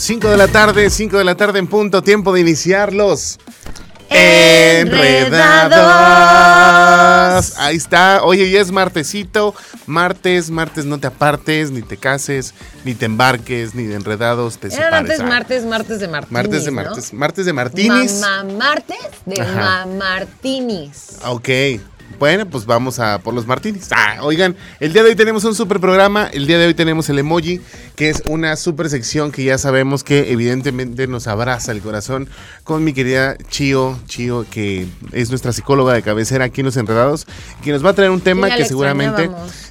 5 de la tarde, 5 de la tarde en punto, tiempo de iniciarlos. Enredados. Ahí está. Oye, ya es martesito. Martes, martes, no te apartes, ni te cases, ni te embarques, ni de enredados te Eran separes. antes martes, martes de Martinis. Martes de ¿no? martes. Martes de martinis. Mamá martes de. Mamartinis. Ok. Bueno, pues vamos a por los martinis. Ah, oigan, el día de hoy tenemos un super programa. El día de hoy tenemos el emoji, que es una super sección que ya sabemos que evidentemente nos abraza el corazón con mi querida Chio, Chio, que es nuestra psicóloga de cabecera aquí en Los Enredados, que nos va a traer un tema que seguramente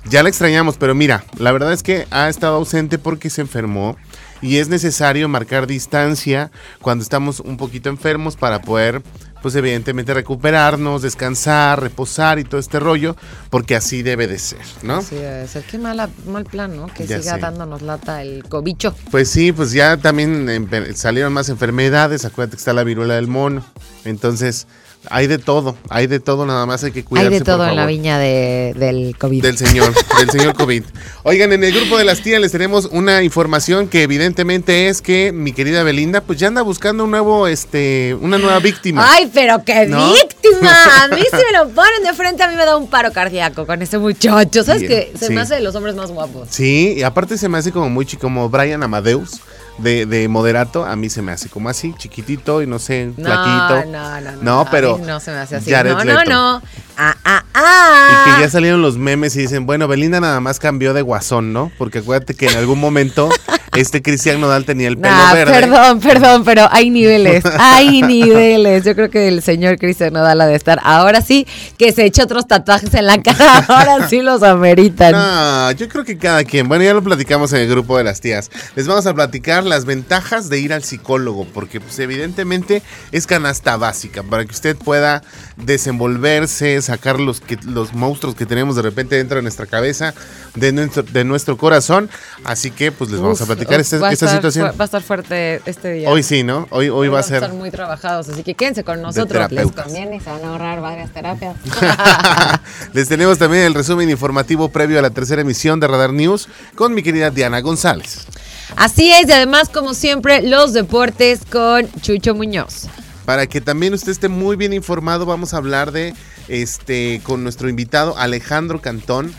ya la extrañamos, pero mira, la verdad es que ha estado ausente porque se enfermó. Y es necesario marcar distancia cuando estamos un poquito enfermos para poder, pues evidentemente recuperarnos, descansar, reposar y todo este rollo, porque así debe de ser, ¿no? Sí, debe ser. Qué mala, mal plan, ¿no? Que Ya siga sé. dándonos lata el cobicho. Pues sí, pues ya también salieron más enfermedades, acuérdate que está la viruela del mono, entonces hay de todo, hay de todo, nada más hay que cuidarse. Hay de todo por en la viña de, del COVID. Del señor, del señor COVID. Oigan, en el grupo de las tías les tenemos una información que evidentemente es que mi querida Belinda, pues ya anda buscando un nuevo, este, una nueva víctima. Ay, pero qué ¿No? víctima. A mí si me lo ponen de frente, a mí me da un paro cardíaco con ese muchacho. ¿Sabes Bien, qué? Se sí. me hace de los hombres más guapos. Sí, y aparte se me hace como muy chico, como Brian Amadeus de, de Moderato, a mí se me hace como así, chiquitito y no sé, No, flaquito. no, no, no. No, pero No se me hace así. Jared no, no, no. Ah, ah, ah. Y que ya salieron los memes y dicen, bueno, Belinda nada más cambió de guasón, ¿no? Porque acuérdate que en algún momento este Cristian Nodal tenía el pelo Nah, verde. perdón, perdón, pero hay niveles, hay niveles. Yo creo que el señor Cristian Nodal ha de estar. Ahora sí que se echa otros tatuajes en la cara, ahora sí los ameritan. No, yo creo que cada quien. Bueno, ya lo platicamos en el grupo de las tías. Les vamos a platicar las ventajas de ir al psicólogo, porque pues evidentemente es canasta básica para que usted pueda desenvolverse, sacar los, que, los monstruos que tenemos de repente dentro de nuestra cabeza, de nuestro, de nuestro corazón. Así que pues les vamos a Uf, platicar esta, estar situación. Va a estar fuerte este día. Hoy sí, ¿no? Hoy, hoy va a ser... estar muy trabajados, así que quédense con nosotros. Les conviene, se van a ahorrar varias terapias. Les tenemos también el resumen informativo previo a la tercera emisión de Radar News con mi querida Diana González. Así es, y además, como siempre, los deportes con Chucho Muñoz. Para que también usted esté muy bien informado, vamos a hablar de este con nuestro invitado Alejandro Cantón,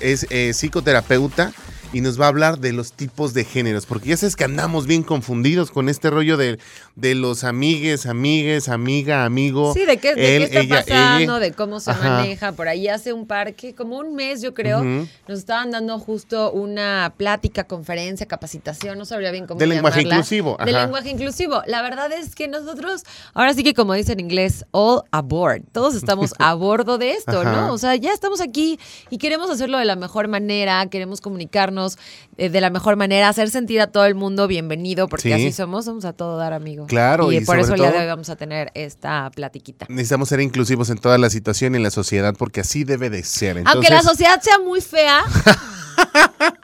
es eh, psicoterapeuta y nos va a hablar de los tipos de géneros, porque ya sabes que andamos bien confundidos con este rollo de, de los amigues, amigues, amiga, amigo. Sí, de qué, de él, qué está ella, pasando, ella. de cómo se Ajá. maneja. Por ahí hace un par que, como un mes, yo creo, nos estaban dando justo una plática, conferencia, capacitación, no sabría bien cómo De lenguaje inclusivo, De ajá. lenguaje inclusivo. La verdad es que nosotros, ahora sí que como dice en inglés, all aboard. Todos estamos a bordo de esto, Ajá. ¿no? O sea, ya estamos aquí y queremos hacerlo de la mejor manera, queremos comunicarnos eh, de la mejor manera, hacer sentir a todo el mundo bienvenido, porque Sí. así somos, somos a todo dar, amigo. Claro, y, y por eso el día de hoy vamos a tener esta platiquita. Necesitamos ser inclusivos en toda la situación y en la sociedad, porque así debe de ser. aunque la sociedad sea muy fea,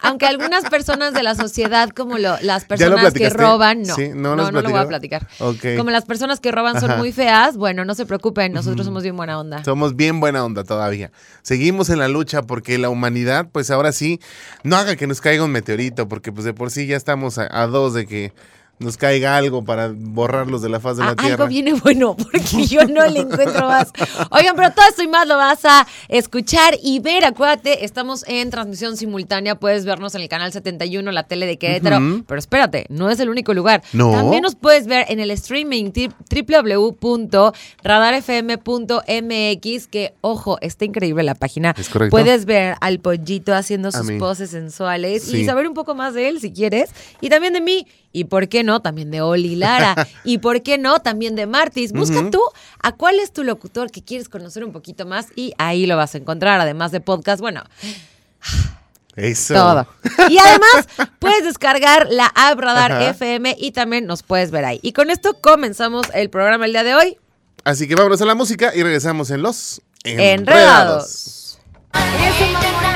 aunque algunas personas de la sociedad, como lo- las ¿Ya lo personas que roban, no, Sí, ¿no no, no, lo voy a platicar. Como las personas que roban son Ajá. muy feas, bueno, no se preocupen, nosotros somos bien buena onda. Somos bien buena onda todavía. Seguimos en la lucha porque la humanidad, pues ahora sí, no haga que nos caiga un meteorito, porque pues de por sí ya estamos a, a dos de que nos caiga algo para borrarlos de la faz de Ah, la tierra. algo viene bueno, porque yo no le encuentro más. Oigan, pero todo esto y más lo vas a escuchar y ver. Acuérdate, estamos en transmisión simultánea. Puedes vernos en el canal 71, la tele de Querétaro. Pero espérate, no es el único lugar. No. También nos puedes ver en el streaming www.radarfm.mx. Que, ojo, está increíble la página. Es correcto. Puedes ver al pollito haciendo sus poses sensuales Sí. y saber un poco más de él si quieres. Y también de mí. Y por qué no, también de Oli Lara. y por qué no, también de Martis. Busca tú a cuál es tu locutor que quieres conocer un poquito más y ahí lo vas a encontrar. Además de podcast, bueno, Eso. todo. Y además puedes descargar la app Radar Ajá. FM y también nos puedes ver ahí. Y con esto comenzamos el programa el día de hoy. Así que vámonos a la música y regresamos en los Enredados. Muchos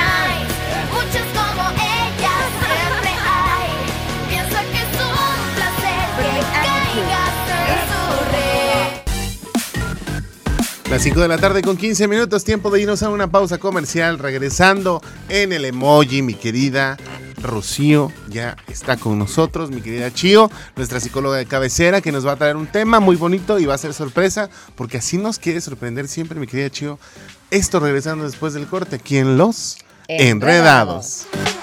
Las 5 de la tarde con 15 minutos, tiempo de irnos a una pausa comercial, regresando en el emoji, mi querida Rocío ya está con nosotros, mi querida Chio, nuestra psicóloga de cabecera, que nos va a traer un tema muy bonito y va a ser sorpresa, porque así nos quiere sorprender siempre, mi querida Chio. Esto regresando después del corte aquí en Los Enredados. Enredados.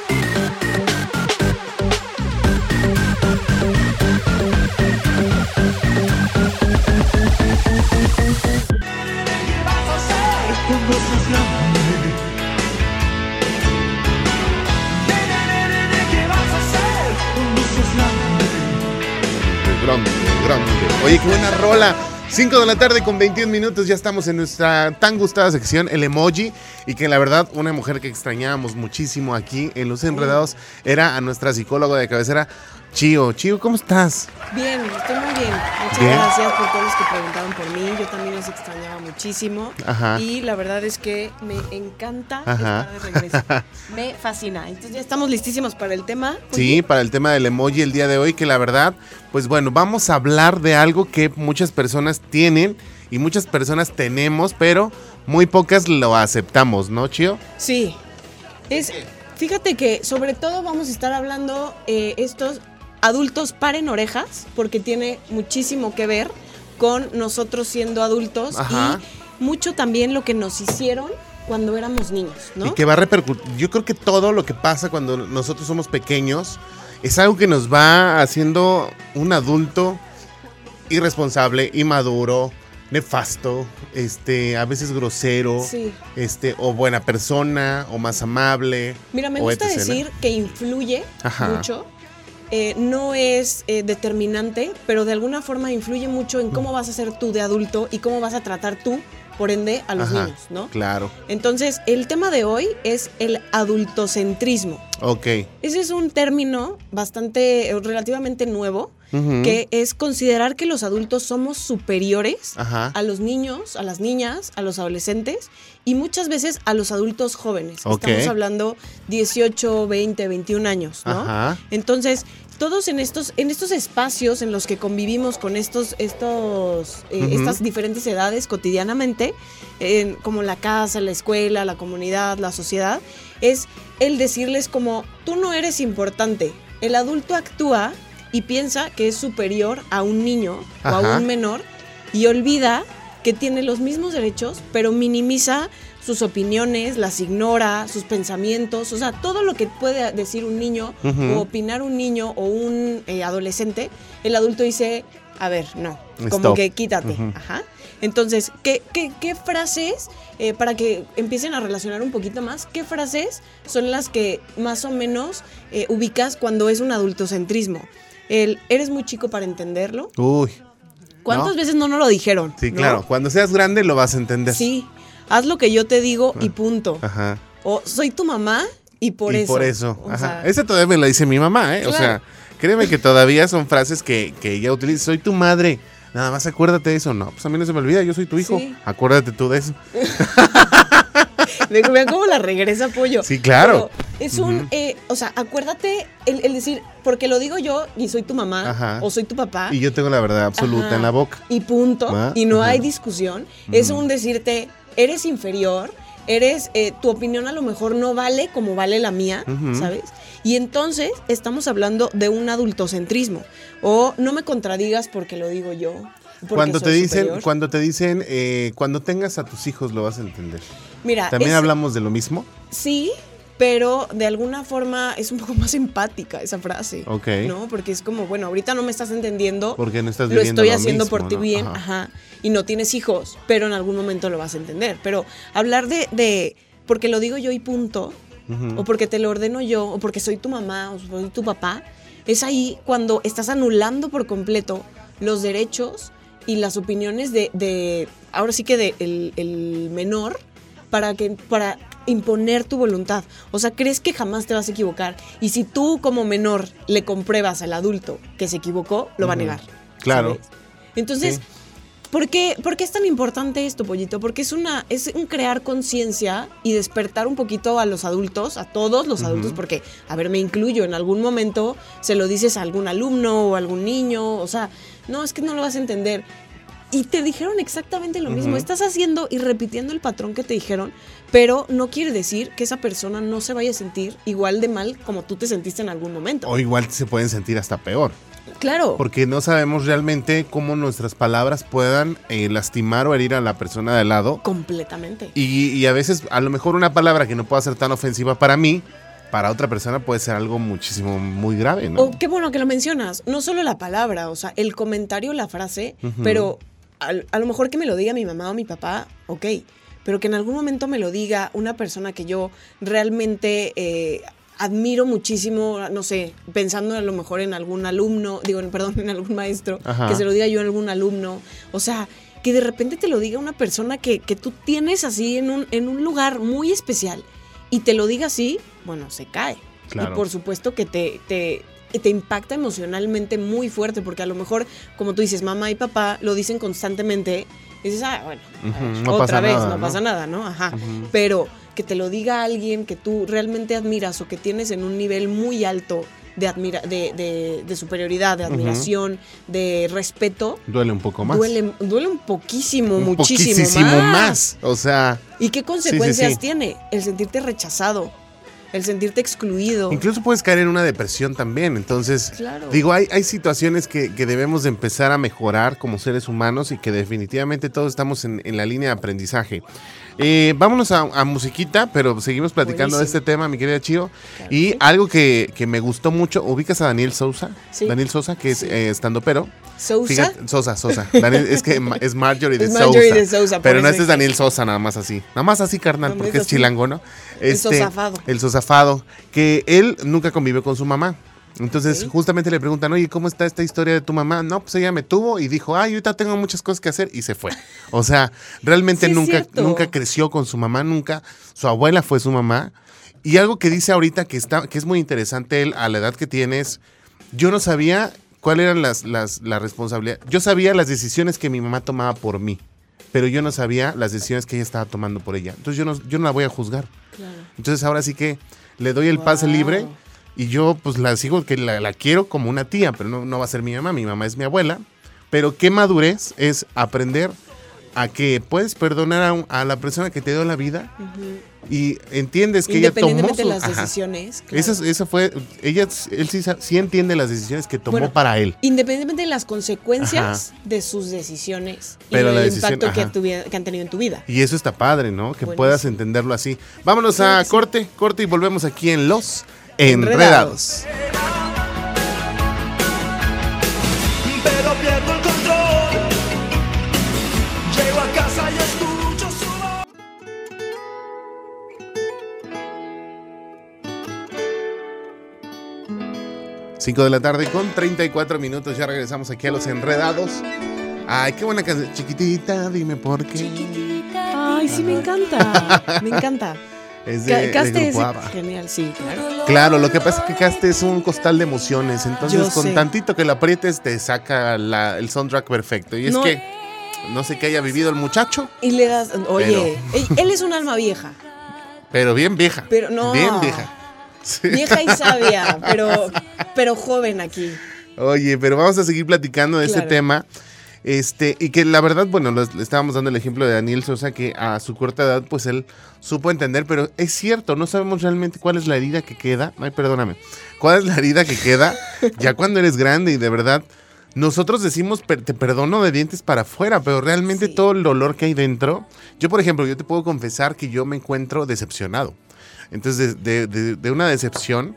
Grande, grande. Oye, qué buena rola. 5 de la tarde con 21 minutos, ya estamos en nuestra tan gustada sección, el emoji, y que la verdad una mujer que extrañábamos muchísimo aquí en Los Enredados era a nuestra psicóloga de cabecera, Chio. Chio, ¿cómo estás? Bien, estoy muy bien. Muchas Bien. gracias por todos los que preguntaron por mí. Yo también los extrañaba muchísimo. Ajá. Y la verdad es que me encanta Ajá. estar de regreso. me fascina. Entonces ya estamos listísimos para el tema. Sí, para el tema del emoji el día de hoy, que la verdad, pues bueno, vamos a hablar de algo que muchas personas tienen y muchas personas tenemos, pero muy pocas lo aceptamos, ¿no, Chio? Sí. Es, fíjate que sobre todo vamos a estar hablando eh, estos adultos paren orejas, porque tiene muchísimo que ver con nosotros siendo adultos Ajá. y mucho también lo que nos hicieron cuando éramos niños, ¿no? Y que va a repercutir. Yo creo que todo lo que pasa cuando nosotros somos pequeños es algo que nos va haciendo un adulto irresponsable, inmaduro, nefasto, este, a veces grosero, Sí. este, o buena persona, o más amable. Mira, me gusta decir que influye Ajá. mucho. Eh, no es eh, determinante, pero de alguna forma influye mucho en cómo vas a ser tú de adulto y cómo vas a tratar tú, por ende, a los Ajá, niños, ¿no? Claro. Entonces, el tema de hoy es el adultocentrismo. Ok. Ese es un término bastante, eh, relativamente nuevo, Que es considerar que los adultos somos superiores Ajá. a los niños, a las niñas, a los adolescentes y muchas veces a los adultos jóvenes. Estamos hablando 18, 20, 21 años, ¿no? Ajá. Entonces, todos en estos, en estos espacios en los que convivimos con estos, estos, eh, estas diferentes edades cotidianamente, en- como la casa, la escuela, la comunidad, la sociedad, es el decirles como, tú no eres importante. El adulto actúa y piensa que es superior a un niño o a un menor y olvida que tiene los mismos derechos, pero minimiza sus opiniones, las ignora, sus pensamientos, o sea, todo lo que puede decir un niño o opinar un niño o un eh, adolescente, el adulto dice, a ver, no, como que quítate. Ajá. Entonces, ¿qué, qué, qué frases, eh, para que empiecen a relacionar un poquito más, qué frases son las que más o menos eh, ubicas cuando es un adultocentrismo? El, eres muy chico para entenderlo. Uy. ¿Cuántas ¿No? veces no nos lo dijeron? Sí, no? claro. Cuando seas grande lo vas a entender. Sí, haz lo que yo te digo y punto. Ajá. O soy tu mamá y por y eso. por eso. O Ajá. sea, Ese todavía me lo dice mi mamá, ¿eh? O sea, créeme que todavía son frases que, que ella utiliza. Soy tu madre. Nada más acuérdate de eso. No, pues a mí no se me olvida. Yo soy tu hijo. Sí. Acuérdate tú de eso. Ve- Vean cómo la regresa pollo. Sí, claro. Pero es un, eh, o sea, acuérdate el, el decir, porque lo digo yo y soy tu mamá Ajá. o soy tu papá. Y yo tengo la verdad absoluta Ajá. en la boca. Y punto. ¿Va? Y no Ajá. hay discusión. Es un decirte, eres inferior, eres, eh, tu opinión a lo mejor no vale como vale la mía. ¿sabes? Y entonces estamos hablando de un adultocentrismo. O no me contradigas porque lo digo yo. Cuando te dicen, cuando te dicen, eh, cuando tengas a tus hijos lo vas a entender. Mira, También es- hablamos de lo mismo. Sí, pero de alguna forma es un poco más empática esa frase. Ok. ¿No? Porque es como, bueno, ahorita no me estás entendiendo. Porque no estás lo estoy lo haciendo mismo, por ti ¿no? bien, Ajá. ajá. Y no tienes hijos, pero en algún momento lo vas a entender. Pero hablar de, de porque lo digo yo y punto, o porque te lo ordeno yo, o porque soy tu mamá, o soy tu papá, es ahí cuando estás anulando por completo los derechos y las opiniones de, de ahora sí que de el, el menor para que para imponer tu voluntad. O sea, crees que jamás te vas a equivocar y si tú como menor le compruebas al adulto que se equivocó, lo va a negar. Claro. ¿sabes? Entonces, Sí. ¿por, qué, por qué es tan importante esto, Pollito? Porque es, una, es un crear conciencia y despertar un poquito a los adultos, a todos los adultos, porque, a ver, me incluyo, en algún momento se lo dices a algún alumno o a algún niño, o sea, no, es que no lo vas a entender. Y te dijeron exactamente lo mismo. Estás haciendo y repitiendo el patrón que te dijeron, pero no quiere decir que esa persona no se vaya a sentir igual de mal como tú te sentiste en algún momento. O igual se pueden sentir hasta peor. claro. Porque no sabemos realmente cómo nuestras palabras puedan eh, lastimar o herir a la persona de al lado. Completamente. Y, y a veces, a lo mejor una palabra que no pueda ser tan ofensiva para mí, para otra persona puede ser algo muchísimo, muy grave, ¿no? O qué bueno que lo mencionas. No solo la palabra, o sea, el comentario, la frase, pero al- a, lo mejor que me lo diga mi mamá o mi papá, ok. Pero que en algún momento me lo diga una persona que yo realmente eh, admiro muchísimo, no sé, pensando a lo mejor en algún alumno, digo, perdón, en algún maestro, Ajá. que se lo diga yo a algún alumno. O sea, que de repente te lo diga una persona que, que tú tienes así en un, en un lugar muy especial y te lo diga así, bueno, se cae. Claro. Y por supuesto que te, te, te impacta emocionalmente muy fuerte, porque a lo mejor, como tú dices, mamá y papá lo dicen constantemente, y dices, ah, bueno, ver, no otra vez, nada, no, ¿no? pasa nada, ¿no? Ajá. Pero que te lo diga alguien que tú realmente admiras o que tienes en un nivel muy alto de, admira de, de- de superioridad, de admiración, de respeto, Duele un poco más. duele, duele un poquísimo, un muchísimo poquísimo más. más. O sea, ¿Y qué consecuencias sí. tiene? El sentirte rechazado, el sentirte excluido. incluso puedes caer en una depresión también. Entonces, Claro. digo, hay, hay situaciones que, que debemos de empezar a mejorar como seres humanos y que definitivamente todos estamos en, en la línea de aprendizaje. Eh, vámonos a, a musiquita, pero seguimos platicando de este tema, mi querida Chio. Claro y algo que, que me gustó mucho, ubicas a Daniel Sousa. Sí. Daniel Sosa, que es eh, estando pero. Sousa. Fíjate, Sosa, Sosa. Daniel- es que es Marjorie de Es Sousa. Marjorie de Sousa, Pero no este es. Daniel Sosa, nada más así. Nada más así, carnal, No, porque es chilango, ¿no? El sosafado. El sosafado. Que él nunca convivió con su mamá. Entonces, justamente le preguntan, oye, ¿cómo está esta historia de tu mamá? No, pues ella me tuvo y dijo, ay, ahorita tengo muchas cosas que hacer y se fue. O sea, realmente Sí, nunca, nunca creció con su mamá, nunca. Su abuela fue su mamá. Y algo que dice ahorita que, está, que es muy interesante él a la edad que tiene es, yo no sabía cuáles eran las, las, las responsabilidades. Yo sabía las decisiones que mi mamá tomaba por mí, pero yo no sabía las decisiones que ella estaba tomando por ella. Entonces yo no, yo no la voy a juzgar. Claro. Entonces ahora sí que le doy el pase libre y yo pues la sigo, que la, la quiero como una tía, pero no, no va a ser mi mamá, mi mamá es mi abuela. Pero qué madurez es aprender a que puedes perdonar a, un- a la persona que te dio la vida y entiendes que ella tomó Independientemente de las ajá. decisiones. claro. Esa, es- esa fue, ella, él sí, sí entiende las decisiones que tomó Bueno, para él. Independientemente de las consecuencias de sus decisiones Pero y la el decisión- impacto que, ajá. tuvi- que han tenido en tu vida. Y eso está padre, ¿no? Que puedas entenderlo así. Vámonos a corte, corte y volvemos aquí en Los Enredados. Pero pierdo el control. Llego a casa y escucho su voz. 5 de la tarde con 34 minutos. Ya regresamos aquí a Los Enredados. Ay, qué buena canción. Chiquitita, dime por qué. Ay, sí, me encanta. Me encanta. Es de, Ca- de Caste es genial, sí, claro. Claro, lo que pasa es que Caste es un costal de emociones. Entonces, Yo con sé. tantito que lo aprietes, te saca la- el soundtrack perfecto. Y es No- que no sé qué haya vivido el muchacho, Y le das, oye, él, él es un alma vieja, pero bien vieja. Pero no. Bien vieja. Sí. vieja y sabia, pero, pero joven aquí. Oye, pero vamos a seguir platicando de este Claro. tema. Este, y que la verdad, bueno, le estábamos dando el ejemplo de Daniel Sosa, que a su corta edad, pues él supo entender, pero es cierto, no sabemos realmente cuál es la herida que queda. Ay, perdóname. ¿Cuál es la herida que queda ya cuando eres grande y de verdad? Nosotros decimos, "Per- te perdono de dientes para afuera, pero realmente Sí. todo el dolor que hay dentro. Yo, por ejemplo, yo te puedo confesar que yo me encuentro decepcionado. Entonces, de, de- de- de una decepción,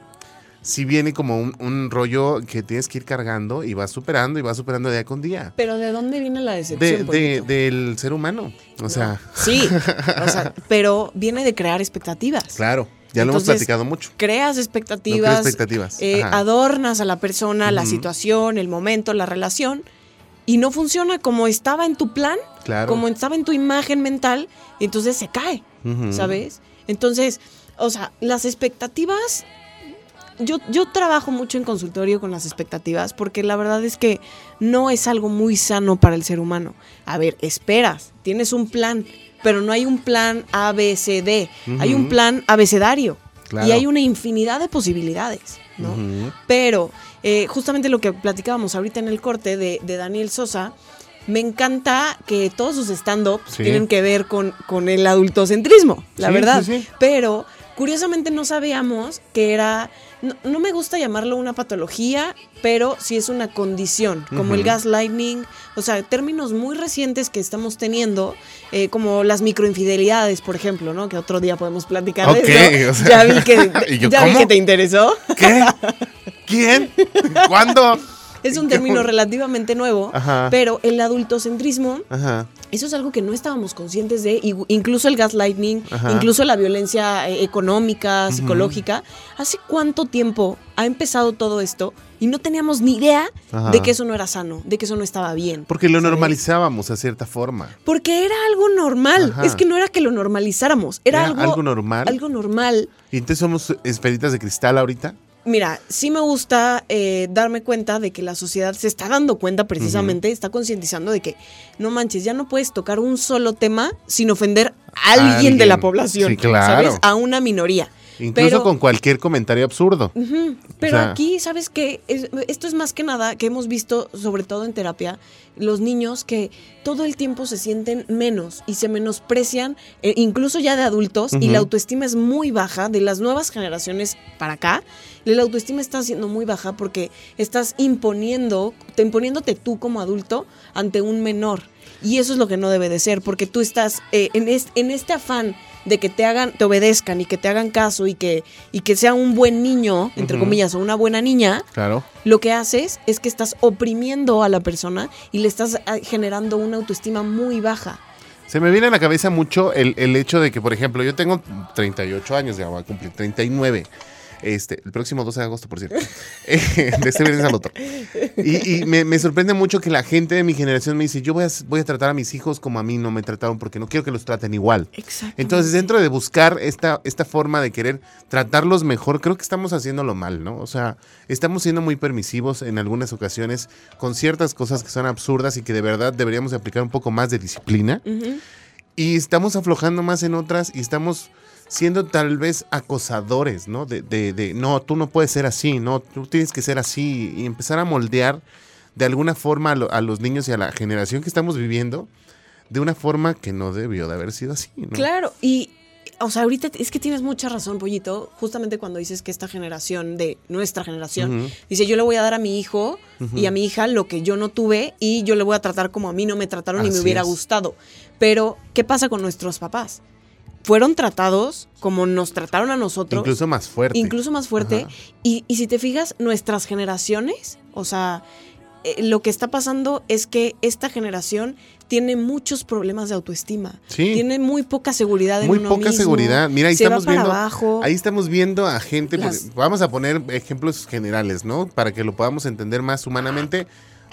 sí viene como un, un rollo que tienes que ir cargando y vas superando y vas superando día con día. Pero ¿de dónde viene la De, decepción? de- del ser humano. O sea, Sí, o sea, pero viene de crear expectativas. claro, ya lo hemos platicado mucho. Creas expectativas, No creas expectativas, eh, adornas a la persona, la situación, el momento, la relación, y no funciona como estaba en tu plan, Claro. como estaba en tu imagen mental, y entonces se cae. ¿sabes? Entonces, o sea, las expectativas, yo, yo trabajo mucho en consultorio con las expectativas, porque la verdad es que no es algo muy sano para el ser humano. A ver, esperas, tienes un plan, pero no hay un plan A, B, C, D, hay un plan abecedario. Claro. Y hay una infinidad de posibilidades, ¿no? Pero eh, justamente lo que platicábamos ahorita en el corte de, de Daniel Sosa, me encanta que todos sus stand-ups Sí. tienen que ver con, con el adultocentrismo, la Sí, verdad. sí. Pero curiosamente no sabíamos que era, no, no me gusta llamarlo una patología, pero sí es una condición, como el Ujú. gaslighting, o sea, términos muy recientes que estamos teniendo, eh, como las microinfidelidades, por ejemplo, ¿no? Que otro día podemos platicar de eso. o sea, ya vi que, ¿y yo ya vi que te interesó. ¿Qué? ¿Quién? ¿Cuándo? Es un término relativamente nuevo, Ajá. pero el adultocentrismo Ajá. Eso es algo que no estábamos conscientes de, incluso el gaslighting, Ajá. incluso la violencia eh, económica, psicológica. ¿Hace cuánto tiempo ha empezado todo esto y no teníamos ni idea Ajá. de que eso no era sano, de que eso no estaba bien? Porque lo ¿sabes? normalizábamos a cierta forma. Porque era algo normal. Ajá. Es que no era que lo normalizáramos, era, Era algo, algo normal. Algo normal. ¿Y entonces somos esferitas de cristal ahorita? Mira, sí me gusta eh, darme cuenta de que la sociedad se está dando cuenta precisamente, está concientizando de que no manches, ya no puedes tocar un solo tema sin ofender a alguien, Alguien. de la población, Sí, claro. ¿sabes? A una minoría. Incluso Pero- con cualquier comentario absurdo. Pero O sea- aquí, ¿sabes qué? Es- esto es más que nada que hemos visto, sobre todo en terapia, los niños que todo el tiempo se sienten menos y se menosprecian, eh, incluso ya de adultos, y la autoestima es muy baja de las nuevas generaciones para acá. La autoestima está siendo muy baja porque estás imponiendo, te imponiéndote tú como adulto ante un menor. Y eso es lo que no debe de ser, porque tú estás eh, en, es- en este afán de que te hagan, te obedezcan y que te hagan caso y que, y que sea un buen niño, entre comillas, o una buena niña, Claro. lo que haces es que estás oprimiendo a la persona y le estás ah, generando una autoestima muy baja. Se me viene a la cabeza mucho el, el hecho de que, por ejemplo, yo tengo 38 años, ya voy a cumplir 39. Este, el próximo 12 de agosto, por cierto. Eh, de este viernes al otro. Y, y me, me sorprende mucho que la gente de mi generación me dice, yo voy a, voy a tratar a mis hijos como a mí no me trataron porque no quiero que los traten igual. Exacto. Entonces, dentro de buscar esta, esta forma de querer tratarlos mejor, creo que estamos haciéndolo mal, ¿no? O sea, estamos siendo muy permisivos en algunas ocasiones con ciertas cosas que son absurdas y que de verdad deberíamos de aplicar un poco más de disciplina. Y estamos aflojando más en otras y estamos siendo tal vez acosadores, ¿no? De, de, de, no, tú no puedes ser así, no, tú tienes que ser así y empezar a moldear de alguna forma a, lo- a los niños y a la generación que estamos viviendo de una forma que no debió de haber sido así, ¿no? Claro, y o sea, ahorita es que tienes mucha razón, Pollito, justamente cuando dices que esta generación de nuestra generación dice, yo le voy a dar a mi hijo y a mi hija lo que yo no tuve y yo le voy a tratar como a mí no me trataron y me Así hubiera es. gustado. Pero, ¿qué pasa con nuestros papás? Fueron tratados como nos trataron a nosotros. Incluso más fuerte. incluso más fuerte. Y, y si te fijas, nuestras generaciones, o sea, eh, lo que está pasando es que esta generación tiene muchos problemas de autoestima. Sí. Tiene muy poca seguridad en Muy uno poca mismo, seguridad. Mira, ahí se estamos va para viendo. abajo. Ahí estamos viendo a gente. Las- porque- vamos a poner ejemplos generales, ¿no? Para que lo podamos entender más humanamente.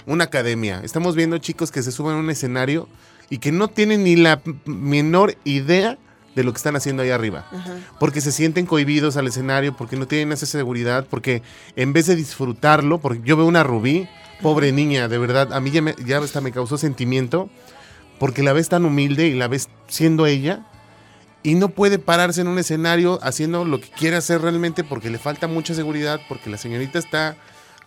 Una academia. Estamos viendo chicos que se suben a un escenario y que no tienen ni la menor idea de lo que están haciendo ahí arriba. Ajá. Porque se sienten cohibidos al escenario, porque no tienen esa seguridad, porque en vez de disfrutarlo, porque yo veo una Rubí, pobre niña, de verdad, a mí ya, me, ya hasta me causó sentimiento, porque la ves tan humilde y la ves siendo ella, y no puede pararse en un escenario haciendo lo que quiere hacer realmente porque le falta mucha seguridad, porque la señorita está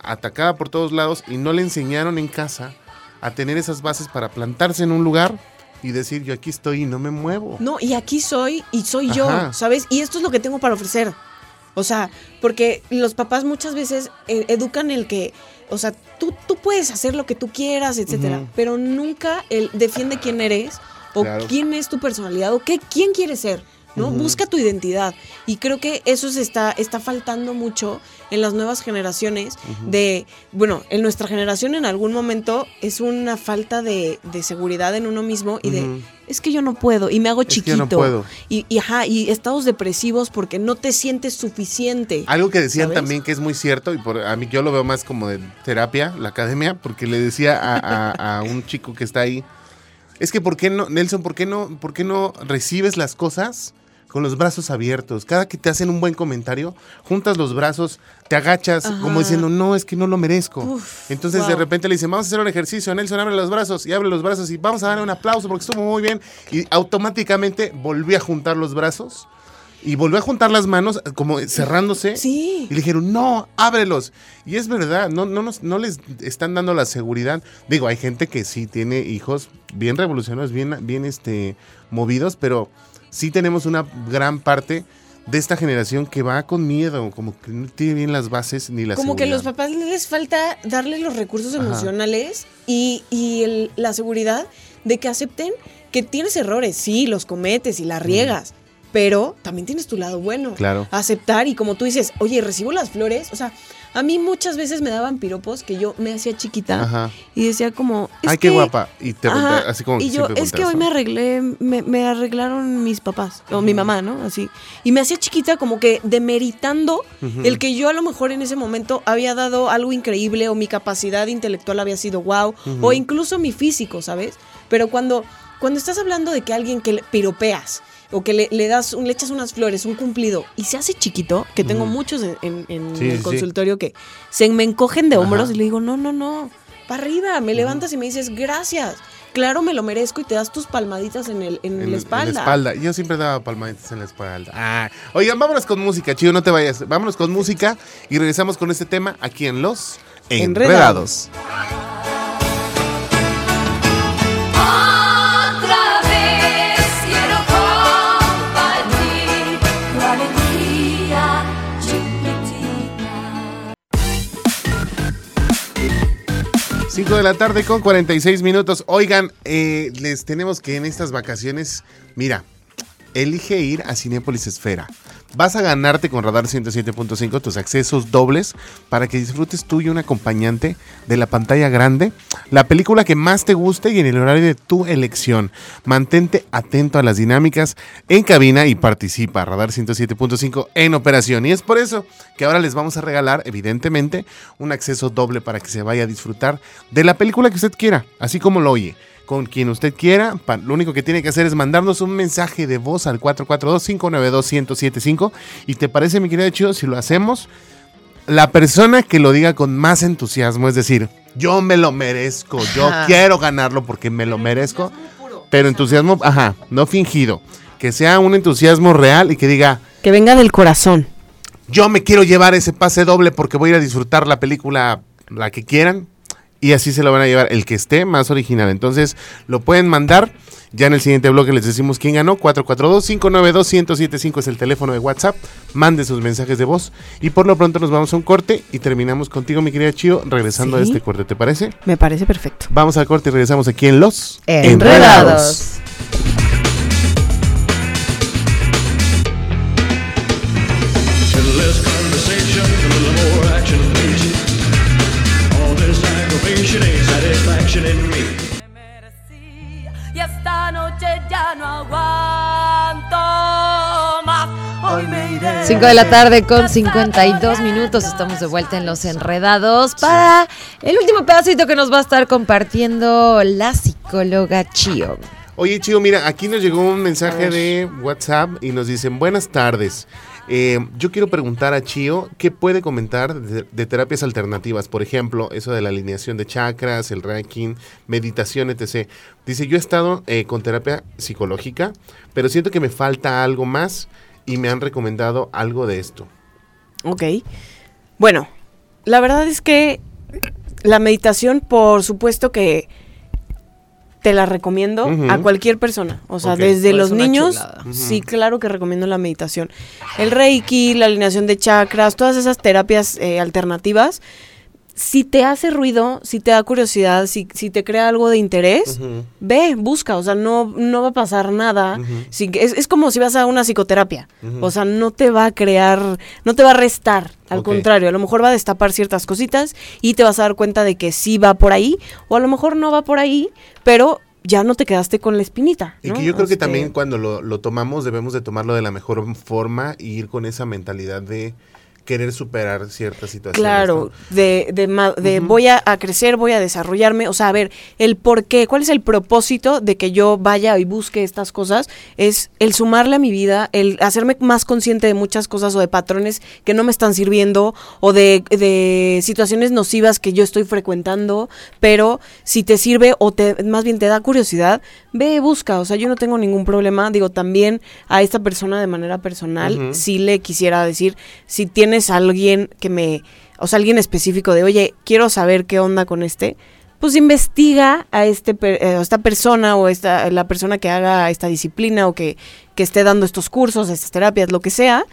atacada por todos lados y no le enseñaron en casa a tener esas bases para plantarse en un lugar y decir yo aquí estoy y no me muevo. No, y aquí soy y soy Ajá. yo, ¿sabes? Y esto es lo que tengo para ofrecer. O sea, porque los papás muchas veces eh, educan el que, o sea, tú, tú puedes hacer lo que tú quieras, etcétera, pero nunca el defiende quién eres o Claro. quién es tu personalidad o qué, quién quieres ser. ¿no? Busca tu identidad. Y creo que eso se está, está faltando mucho en las nuevas generaciones. De, bueno, en nuestra generación en algún momento es una falta de, de seguridad en uno mismo y de, es que yo no puedo y me hago Es que chiquito. yo no puedo. Y, y, ajá, y estados depresivos porque no te sientes suficiente. Algo que decían ¿Sabes? también que es muy cierto, y por, a mí yo lo veo más como de terapia, la academia, porque le decía a, a- a un chico que está ahí, es que ¿por qué no, Nelson, ¿por qué no, por qué no recibes las cosas con los brazos abiertos? Cada que te hacen un buen comentario, juntas los brazos, te agachas Ajá. como diciendo, no, es que no lo merezco. Uf, Entonces de repente le dicen, vamos a hacer un ejercicio, Nelson, abre los brazos, y abre los brazos, y vamos a darle un aplauso porque estuvo muy bien. Y automáticamente volví a juntar los brazos. Y volvió a juntar las manos, como cerrándose. Sí. Y le dijeron, no, ábrelos. Y es verdad, no, no, nos, no les están dando la seguridad. Digo, hay gente que sí tiene hijos bien revolucionarios, bien, bien este, movidos, pero sí tenemos una gran parte de esta generación que va con miedo, como que no tiene bien las bases ni la Como que a los papás les falta darle los recursos Ajá. emocionales y, y el- la seguridad de que acepten que tienes errores, sí, los cometes y la riegas, pero también tienes tu lado bueno. Claro. Aceptar y como tú dices, oye, recibo las flores, o sea, a mí muchas veces me daban piropos que yo me hacía chiquita Ajá. y decía como, es Ay, qué que- guapa. Y te Ajá, así como y yo, es que hoy me arreglé, me, me arreglaron mis papás, o mi mamá, ¿no? Así. Y me hacía chiquita como que demeritando el que yo a lo mejor en ese momento había dado algo increíble o mi capacidad intelectual había sido wow, o incluso mi físico, ¿sabes? Pero cuando, cuando estás hablando de que alguien que le piropeas o que le, le das, un- le echas unas flores, un cumplido, y se hace chiquito, que tengo muchos en, en- en Sí, el sí. consultorio que se me encogen de hombros Ajá. y le digo, no, no, no, para arriba, me levantas y me dices, gracias. Claro, me lo merezco y te das tus palmaditas en, el, en, En, la en espalda. la espalda. Yo siempre daba palmaditas en la espalda. Ah. Oigan, vámonos con música, chido, no te vayas. Vámonos con música y regresamos con este tema aquí en Los Enredados. Enredados. 5 de la tarde con 46 minutos. Oigan, eh, les tenemos que en estas vacaciones, mira, elige ir a Cinépolis Esfera. Vas a ganarte con Radar 107.5 tus accesos dobles para que disfrutes tú y un acompañante de la pantalla grande, la película que más te guste y en el horario de tu elección. Mantente atento a las dinámicas en cabina y participa. Radar 107.5 en operación. Y es por eso que ahora les vamos a regalar, evidentemente, un acceso doble para que se vaya a disfrutar de la película que usted quiera, así como lo oye con quien usted quiera. Lo único que tiene que hacer es mandarnos un mensaje de voz al 442-592-1075. ¿Y te parece, mi querido Chido, si lo hacemos? La persona que lo diga con más entusiasmo, es decir, yo me lo merezco, yo Ajá. quiero ganarlo porque me lo merezco, pero entusiasmo, ajá, no fingido. Que sea un entusiasmo real y que diga, Que venga del corazón. yo me quiero llevar ese pase doble porque voy a ir a disfrutar la película, la que quieran. Y así se lo van a llevar el que esté más original. Entonces lo pueden mandar. Ya en el siguiente bloque les decimos quién ganó. 442-592-1075 es el teléfono de WhatsApp. Mande sus mensajes de voz. Y por lo pronto nos vamos a un corte y terminamos contigo, mi querida Chio, regresando a este corte. ¿Te parece? Me parece perfecto. Vamos al corte y regresamos aquí en Los Enredados. 5 de la tarde con 52 minutos. Estamos de vuelta en Los Enredados para el último pedacito que nos va a estar compartiendo la psicóloga Chio. Oye, Chido, mira, aquí nos llegó un mensaje de WhatsApp y nos dicen, buenas tardes. Eh, yo quiero preguntar a Chio qué puede comentar de, de terapias alternativas. Por ejemplo, eso de la alineación de chakras, el ranking, meditación, etc. Dice, yo he estado eh, con terapia psicológica, pero siento que me falta algo más y me han recomendado algo de esto. Ok. Bueno, la verdad es que la meditación, por supuesto que te la recomiendo a cualquier persona. O sea, desde Pues los niños, sí, claro que recomiendo la meditación. El reiki, la alineación de chakras, todas esas terapias eh, alternativas. Si te hace ruido, si te da curiosidad, si, si te crea algo de interés, ve, busca, o sea, no, no va a pasar nada. Si- es, es como si vas a una psicoterapia, o sea, no te va a crear, no te va a restar, al contrario, a lo mejor va a destapar ciertas cositas y te vas a dar cuenta de que sí va por ahí, o a lo mejor no va por ahí, pero ya no te quedaste con la espinita. Y que yo creo que Este, también cuando lo, lo tomamos debemos de tomarlo de la mejor forma y ir con esa mentalidad de querer superar ciertas situaciones. Claro, ¿no? de, de, voy a, a crecer, voy a desarrollarme, o sea, a ver, el por qué, cuál es el propósito de que yo vaya y busque estas cosas, es el sumarle a mi vida, el hacerme más consciente de muchas cosas o de patrones que no me están sirviendo o de, de situaciones nocivas que yo estoy frecuentando, pero si te sirve o te, más bien te da curiosidad, ve, busca, o sea, yo no tengo ningún problema, digo, también a esta persona de manera personal, Ujú. sí le quisiera decir, si tienes alguien que me, o sea, alguien específico de, oye, quiero saber qué onda con este, pues investiga a este eh, a esta persona o esta la persona que haga esta disciplina o que, que esté dando estos cursos, estas terapias, lo que sea.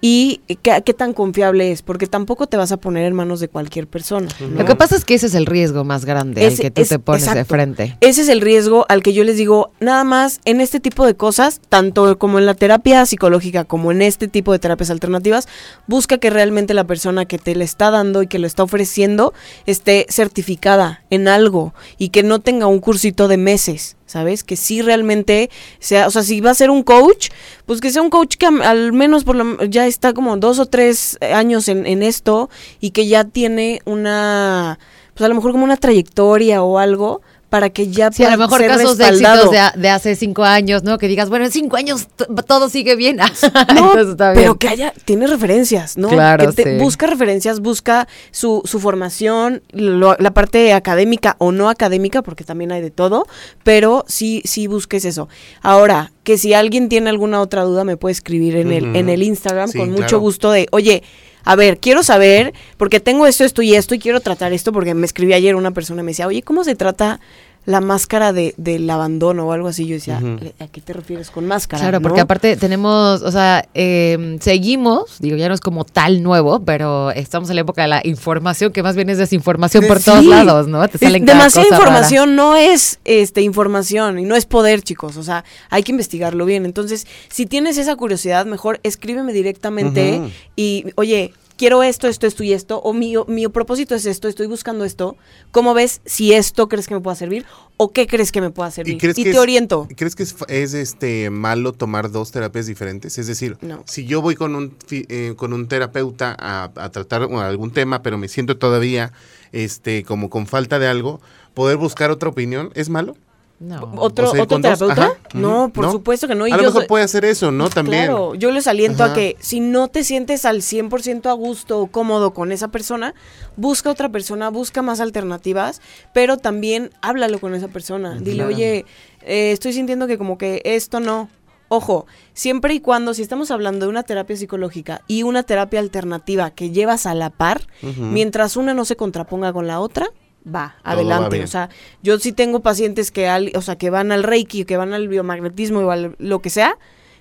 Y qué, qué tan confiable es, porque tampoco te vas a poner en manos de cualquier persona. ¿no? Lo que pasa es que ese es el riesgo más grande al Ese que tú es- te pones de frente. Ese es el riesgo al que yo les digo, nada más en este tipo de cosas, tanto como en la terapia psicológica como en este tipo de terapias alternativas, busca que realmente la persona que te le está dando y que lo está ofreciendo esté certificada en algo y que no tenga un cursito de meses. ¿Sabes? Que sí realmente sea, o sea, si va a ser un coach, pues que sea un coach que al menos por lo, ya está como dos o tres años en, en esto y que ya tiene una, pues a lo mejor como una trayectoria o algo para que ya Sí, a lo mejor ser casos de éxitos de, hace cinco años, ¿no? Que digas, bueno, en cinco años todo sigue bien. No, Entonces está bien. pero que haya, tiene referencias, ¿no? Claro, Que te- sí. Busca referencias, busca su, su formación, lo- la parte académica o no académica, porque también hay de todo, pero sí, sí busques eso. Ahora, que si alguien tiene alguna otra duda, me puede escribir en, el, en el Instagram Sí, con mucho claro. gusto de, oye, a ver, quiero saber, porque tengo esto, esto y esto, y quiero tratar esto, porque me escribió ayer una persona y me decía, oye, ¿cómo se trata la máscara de, del abandono o algo así? Yo decía. ¿a qué te refieres con máscara? Claro, porque aparte tenemos, o sea, eh, seguimos, digo, ya no es como tal nuevo, pero estamos en la época de la información, que más bien es desinformación por Sí. todos lados, ¿no? Te salen cada demasiada cosa rara. información no es este información y no es poder, chicos. O sea, hay que investigarlo bien. Entonces, si tienes esa curiosidad, mejor escríbeme directamente y, oye, quiero esto, esto, esto y esto, o mi, mi propósito es esto, estoy buscando esto. ¿Cómo ves si esto crees que me pueda servir o qué crees que me pueda servir? Y, crees que te es- oriento. ¿Crees que es, es, este malo tomar dos terapias diferentes? Es decir, No. si yo voy con un eh, con un terapeuta a, a tratar bueno, algún tema, pero me siento todavía este como con falta de algo, poder buscar otra opinión, ¿es malo? No. ¿Otro, O sea, ir otro terapeuta? ajá, no, por ¿no? supuesto que no. Y a lo yo mejor puede hacer eso, ¿no? También. Claro, yo les aliento Ajá. a que si no te sientes al 100% a gusto o cómodo con esa persona, busca otra persona, busca más alternativas, pero también háblalo con esa persona. Dile, Claro. oye, eh, estoy sintiendo que como que esto no. Ojo, siempre y cuando, si estamos hablando de una terapia psicológica y una terapia alternativa que llevas a la par, mientras una no se contraponga con la otra, va, adelante. O sea, yo sí tengo pacientes que, al- o sea, que van al Reiki, que van al biomagnetismo o al- lo que sea,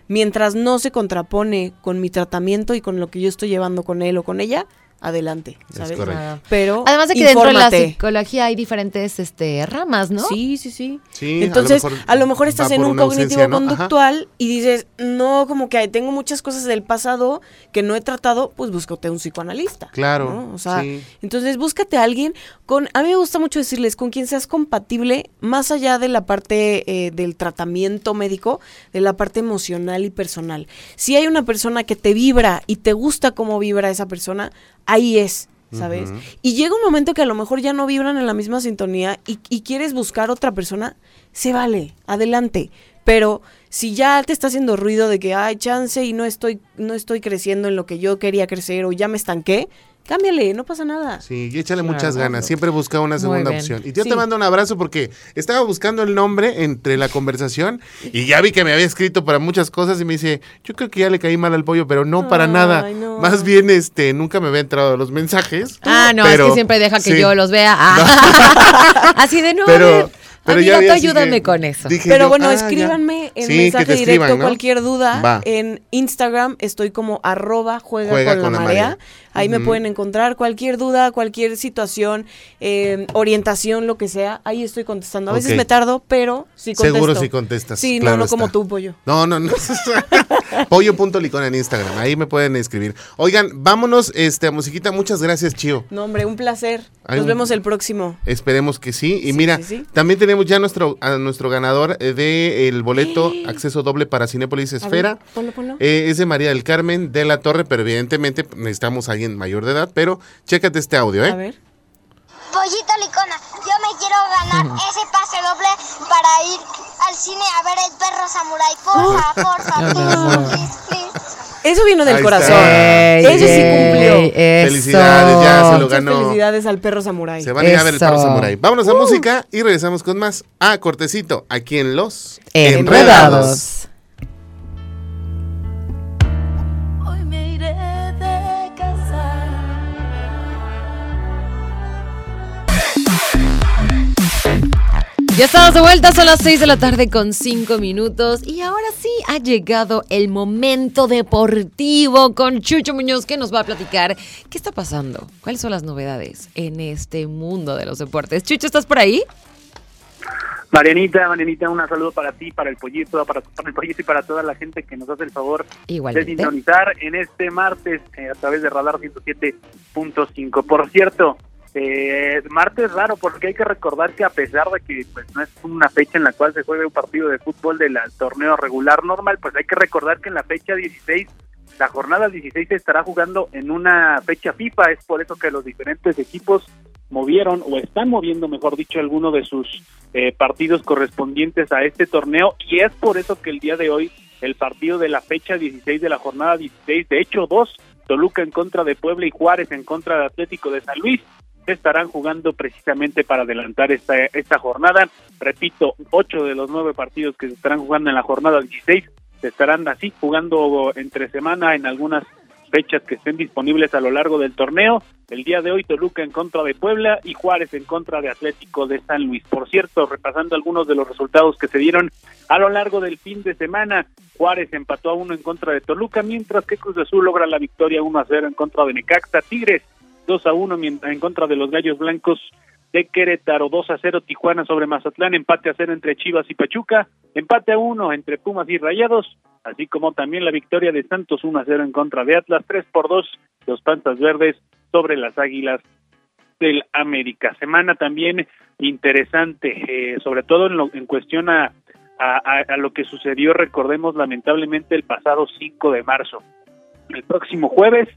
mientras no se contrapone con mi tratamiento y con lo que yo estoy llevando con él o con ella, adelante, Es ¿sabes? correcto. Pero Además de que dentro de la psicología hay diferentes este, ramas, ¿no? Sí, sí, sí. Sí, a lo Entonces, mejor a lo mejor, estás en un cognitivo ausencia, ¿no? Ajá. conductual y dices, no, como que tengo muchas cosas del pasado que no he tratado, pues búscate un psicoanalista. Claro, ¿no? O sea, sí. entonces búscate a alguien con, a mí me gusta mucho decirles, con quien seas compatible, más allá de la parte eh, del tratamiento médico, de la parte emocional y personal. Si hay una persona que te vibra y te gusta cómo vibra esa persona, ahí es. ¿Sabes? Y llega un momento que a lo mejor ya no vibran en la misma sintonía y, y quieres buscar otra persona, se vale, adelante. Pero si ya te está haciendo ruido de que hay chance y no estoy, no estoy creciendo en lo que yo quería crecer o ya me estanqué, cámbiale, no pasa nada. Sí, y échale Claro. muchas ganas. Siempre busca una segunda opción. Y yo Sí. te mando un abrazo porque estaba buscando el nombre entre la conversación y ya vi que me había escrito para muchas cosas y me dice, yo creo que ya le caí mal al pollo, pero no para Ay, nada. no. Más bien, este, nunca me había entrado los mensajes. Ah, no, pero- es que siempre deja que sí. yo los vea. Ah. Así de Pero, ver, pero amiga, ya tú que ayúdame con eso. dije Pero yo, bueno, ah, ya. escríbanme en Sí, mensaje directo escriban, ¿no? cualquier duda. Va. En Instagram estoy como arroba juega, Juega con, con la la marea. marea. Ahí me pueden encontrar cualquier duda, cualquier situación, eh, orientación, lo que sea. Ahí estoy contestando. A veces me tardo, pero sí contesto. Seguro sí contestas. Sí, claro no, no como tú, pollo. No, no, no. Pollo.licón en Instagram. Ahí me pueden escribir. Oigan, vámonos, este, a musiquita. Muchas gracias, Chío. No, hombre, un placer. Ay, Nos vemos el próximo. Esperemos que sí. Y Sí, mira, sí, sí. también tenemos ya nuestro, a nuestro ganador del de el boleto acceso doble para Cinépolis A Esfera. ver, ponlo, ponlo. Eh, es de María del Carmen de la Torre, pero evidentemente necesitamos a alguien mayor de edad. Pero chécate este audio, A ¿eh? ver. Pollito Licona, yo me quiero ganar ese pase doble para ir al cine a ver el perro samurái. Porfa, porfa, please, please, please. Eso vino del Ahí corazón. está. Eso sí cumplió. Felicidades, ya se lo Muchas ganó. felicidades al perro samurái. Se van a ir a ver el perro Eso. samurai. Vámonos a música y regresamos con más. Ah, cortecito, aquí en Los Enredados. Ya estamos de vuelta, son las 6 de la tarde con 5 minutos y ahora sí ha llegado el momento deportivo con Chucho Muñoz que nos va a platicar qué está pasando, cuáles son las novedades en este mundo de los deportes. Chucho, ¿estás por ahí? Marianita, Marianita, un saludo para ti, para el pollito, para, para el pollito y para toda la gente que nos hace el favor de Igualmente. sintonizar en este martes eh, a través de Radar 107.5. Por cierto, eh, martes raro porque hay que recordar que a pesar de que pues no es una fecha en la cual se juegue un partido de fútbol del torneo regular normal, pues hay que recordar que en la fecha 16 la jornada 16 se estará jugando en una fecha FIFA, es por eso que los diferentes equipos movieron o están moviendo, mejor dicho, alguno de sus eh, partidos correspondientes a este torneo. Y es por eso que el día de hoy el partido de la fecha 16 de la jornada 16, de hecho dos, Toluca en contra de Puebla y Juárez en contra de Atlético de San Luis, estarán jugando precisamente para adelantar esta, esta jornada. Repito, ocho de los nueve partidos que se estarán jugando en la jornada 16 se estarán así jugando entre semana en algunas fechas que estén disponibles a lo largo del torneo. El día de hoy Toluca en contra de Puebla y Juárez en contra de Atlético de San Luis. Por cierto, repasando algunos de los resultados que se dieron a lo largo del fin de semana, Juárez empató a uno en contra de Toluca, mientras que Cruz Azul logra la victoria 1 a 0 en contra de Necaxa. Tigres 2 a 1 mien- en contra de los Gallos Blancos de Querétaro, 2 a 0 Tijuana sobre Mazatlán, empate a 0 entre Chivas y Pachuca, empate a 1 entre Pumas y Rayados, así como también la victoria de Santos 1 a 0 en contra de Atlas, 3 por 2 los Pantas Verdes sobre las Águilas del América. Semana también interesante, eh, sobre todo en, lo, en cuestión a, a- a lo que sucedió, recordemos lamentablemente el pasado 5 de marzo. El próximo jueves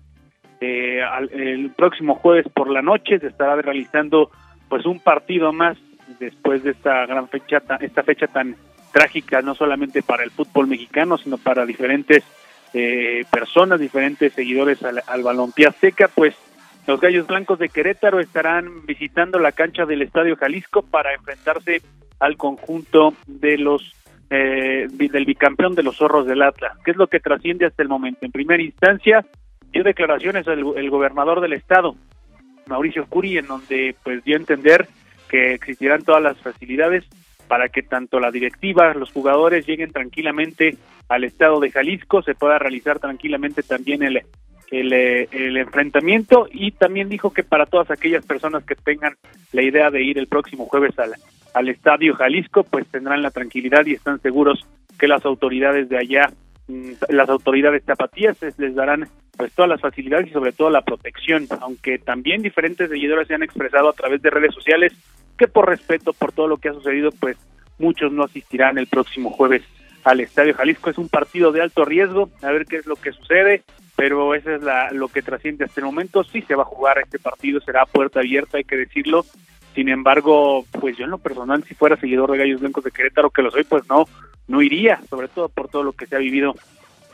eh, al- el próximo jueves por la noche se estará realizando pues un partido más después de esta gran fecha ta- esta fecha tan trágica no solamente para el fútbol mexicano sino para diferentes eh, personas diferentes seguidores al, al balompié azteca pues los Gallos Blancos de Querétaro estarán visitando la cancha del Estadio Jalisco para enfrentarse al conjunto de los eh, del bicampeón de los zorros del Atlas. ¿Qué es lo que trasciende hasta el momento? En primera instancia, dio declaraciones el, gobernador del estado, Mauricio Curi, en donde pues dio a entender que existirán todas las facilidades para que tanto la directiva, los jugadores lleguen tranquilamente al estado de Jalisco, se pueda realizar tranquilamente también el, el, eh, enfrentamiento y también dijo que para todas aquellas personas que tengan la idea de ir el próximo jueves al, al estadio Jalisco, pues tendrán la tranquilidad y están seguros que las autoridades de allá, mm, las autoridades tapatías les darán pues todas las facilidades y sobre todo la protección, aunque también diferentes seguidores se han expresado a través de redes sociales que por respeto por todo lo que ha sucedido, pues muchos no asistirán el próximo jueves al Estadio Jalisco. Es un partido de alto riesgo, a ver qué es lo que sucede, pero eso es la, lo que trasciende hasta el momento. Sí se va a jugar este partido, será a puerta abierta, hay que decirlo. Sin embargo, pues yo en lo personal, si fuera seguidor de Gallos Blancos de Querétaro, que lo soy, pues no, no iría, sobre todo por todo lo que se ha vivido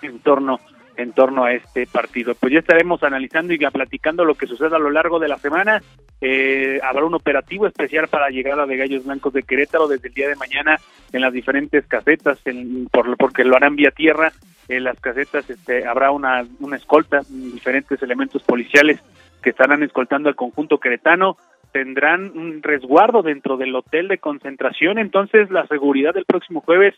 en torno en torno a este partido. Pues ya estaremos analizando y platicando lo que suceda a lo largo de la semana. Eh, habrá un operativo especial para llegada de Gallos Blancos de Querétaro desde el día de mañana en las diferentes casetas, en- por, porque lo harán vía tierra. En las casetas este, habrá una, una escolta, diferentes elementos policiales que estarán escoltando al conjunto queretano. Tendrán un resguardo dentro del hotel de concentración, entonces la seguridad del próximo jueves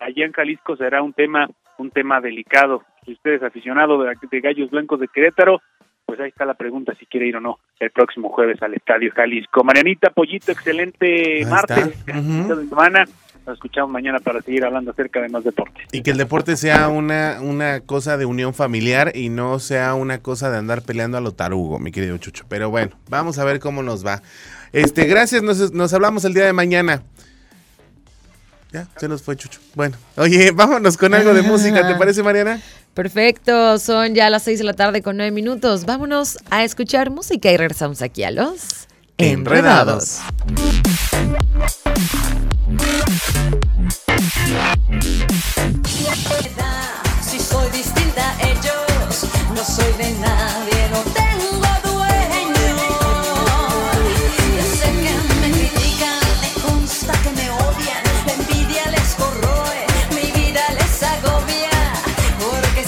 allá en Jalisco será un tema un tema delicado. Si usted es aficionado de, de Gallos Blancos de Querétaro, pues ahí está la pregunta si quiere ir o no el próximo jueves al Estadio Jalisco. Marianita Pollito, excelente Ahí martes, inicio de semana. nos escuchamos mañana para seguir hablando acerca de más deporte. Y que el deporte sea una, una cosa de unión familiar y no sea una cosa de andar peleando a lo tarugo, mi querido Chucho. Pero bueno, vamos a ver cómo nos va. Este, gracias, nos, nos hablamos el día de mañana. Ya, se nos fue Chucho. Bueno, oye, vámonos con algo de música, ¿te parece, Mariana? Perfecto, son ya las 6 de la tarde con 9 minutos. Vámonos a escuchar música y regresamos aquí a los Enredados. Si soy distinta a ellos, no soy de nadie,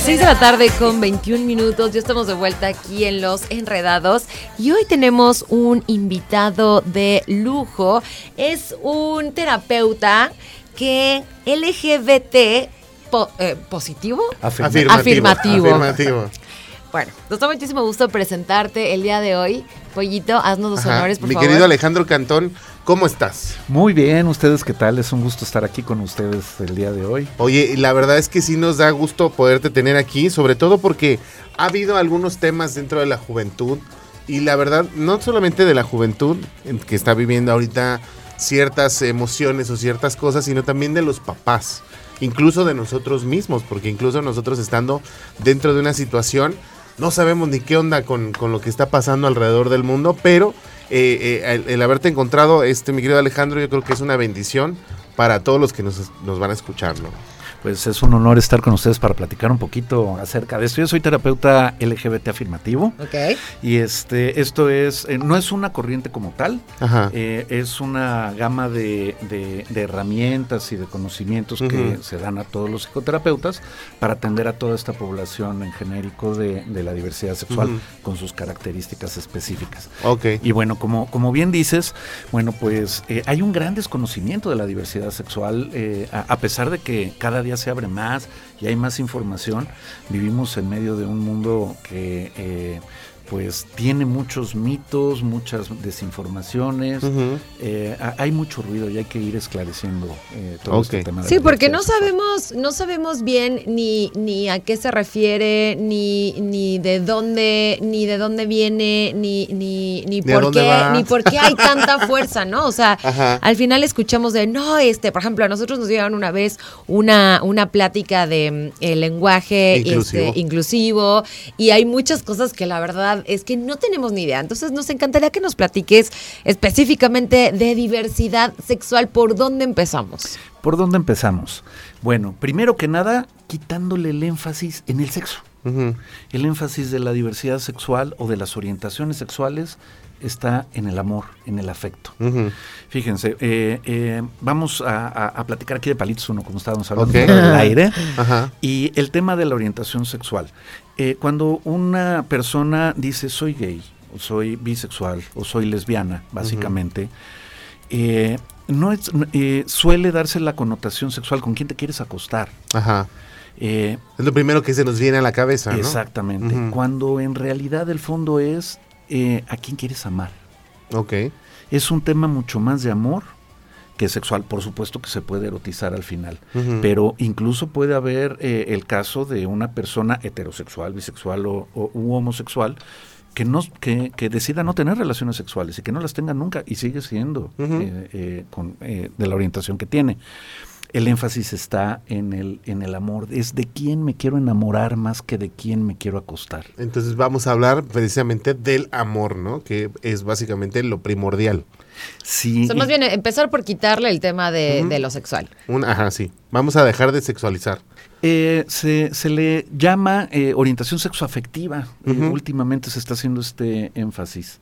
6 de la tarde con 21 minutos, ya estamos de vuelta aquí en Los Enredados y hoy tenemos un invitado de lujo. Es un terapeuta que LGBT po- eh, positivo. Afirmativo. Afirmativo. Afirmativo. Bueno, nos da muchísimo gusto presentarte el día de hoy. Pollito, haznos los Ajá. honores, por Mi favor. querido Alejandro Cantón, ¿cómo estás? Muy bien, ¿ustedes qué tal? Es un gusto estar aquí con ustedes el día de hoy. Oye, la verdad es que sí nos da gusto poderte tener aquí, sobre todo porque ha habido algunos temas dentro de la juventud y la verdad, no solamente de la juventud en que está viviendo ahorita ciertas emociones o ciertas cosas, sino también de los papás, incluso de nosotros mismos, porque incluso nosotros estando dentro de una situación, no sabemos ni qué onda con, con lo que está pasando alrededor del mundo, pero eh, eh, el, haberte encontrado, este, mi querido Alejandro, yo creo que es una bendición para todos los que nos, nos van a escuchar, ¿no? Pues es un honor estar con ustedes para platicar un poquito acerca de esto. Yo soy terapeuta LGBT afirmativo Ok. y este, esto es, eh, no es una corriente como tal, Ajá. eh, es una gama de, de- de herramientas y de conocimientos que se dan a todos los psicoterapeutas para atender a toda esta población en genérico de, de la diversidad sexual con sus características específicas. Ok. Y bueno, como, como bien dices, bueno, pues eh, hay un gran desconocimiento de la diversidad sexual, a, a pesar de que cada día se abre más y hay más información, vivimos en medio de un mundo que eh, pues tiene muchos mitos, muchas desinformaciones, eh, ha- hay mucho ruido y hay que ir escleciendo eh, todo este tema. de Sí, porque no sabemos, no sabemos bien ni, ni a qué se refiere, ni, ni de dónde, ni de dónde viene, ni, ni, ni por qué, va. ni por qué hay tanta fuerza, ¿no? O sea, Ajá. al final escuchamos de no, este, por ejemplo, a nosotros nos dieron una vez una, una plática de el lenguaje Inclusivo. este, inclusivo, y hay muchas cosas que la verdad es que no tenemos ni idea. Entonces nos encantaría que nos platiques específicamente de diversidad sexual, ¿por dónde empezamos? ¿Por dónde empezamos? Bueno, primero que nada, quitándole el énfasis en el sexo. El énfasis de la diversidad sexual o de las orientaciones sexuales está en el amor, en el afecto. Fíjense, eh, eh, vamos a, a- a platicar aquí de palitos uno, como estábamos hablando Ok. fuera del aire. Ajá. Y el tema de la orientación sexual. Eh, cuando una persona dice soy gay, o soy bisexual, o soy lesbiana, básicamente, eh, no es, eh, suele darse la connotación sexual con quién te quieres acostar. Ajá. Eh, Es lo primero que se nos viene a la cabeza, ¿no? Exactamente. Cuando en realidad el fondo es eh, a quién quieres amar. Ok. Es un tema mucho más de amor que sexual. Por supuesto que se puede erotizar al final. Pero incluso puede haber eh, el caso de una persona heterosexual, bisexual o, o- u homosexual que, no, que, que decida no tener relaciones sexuales y que no las tenga nunca y sigue siendo eh, eh, con, eh, de la orientación que tiene. El énfasis está en el, en el amor. Es de quién me quiero enamorar más que de quién me quiero acostar. Entonces vamos a hablar precisamente del amor, ¿no? Que es básicamente lo primordial. Sí. O sea, más bien empezar por quitarle el tema de, lo sexual. Un, ajá, sí. Vamos a dejar de sexualizar. Eh, se, se le llama eh, orientación sexoafectiva. Eh, Ujú. últimamente se está haciendo este énfasis.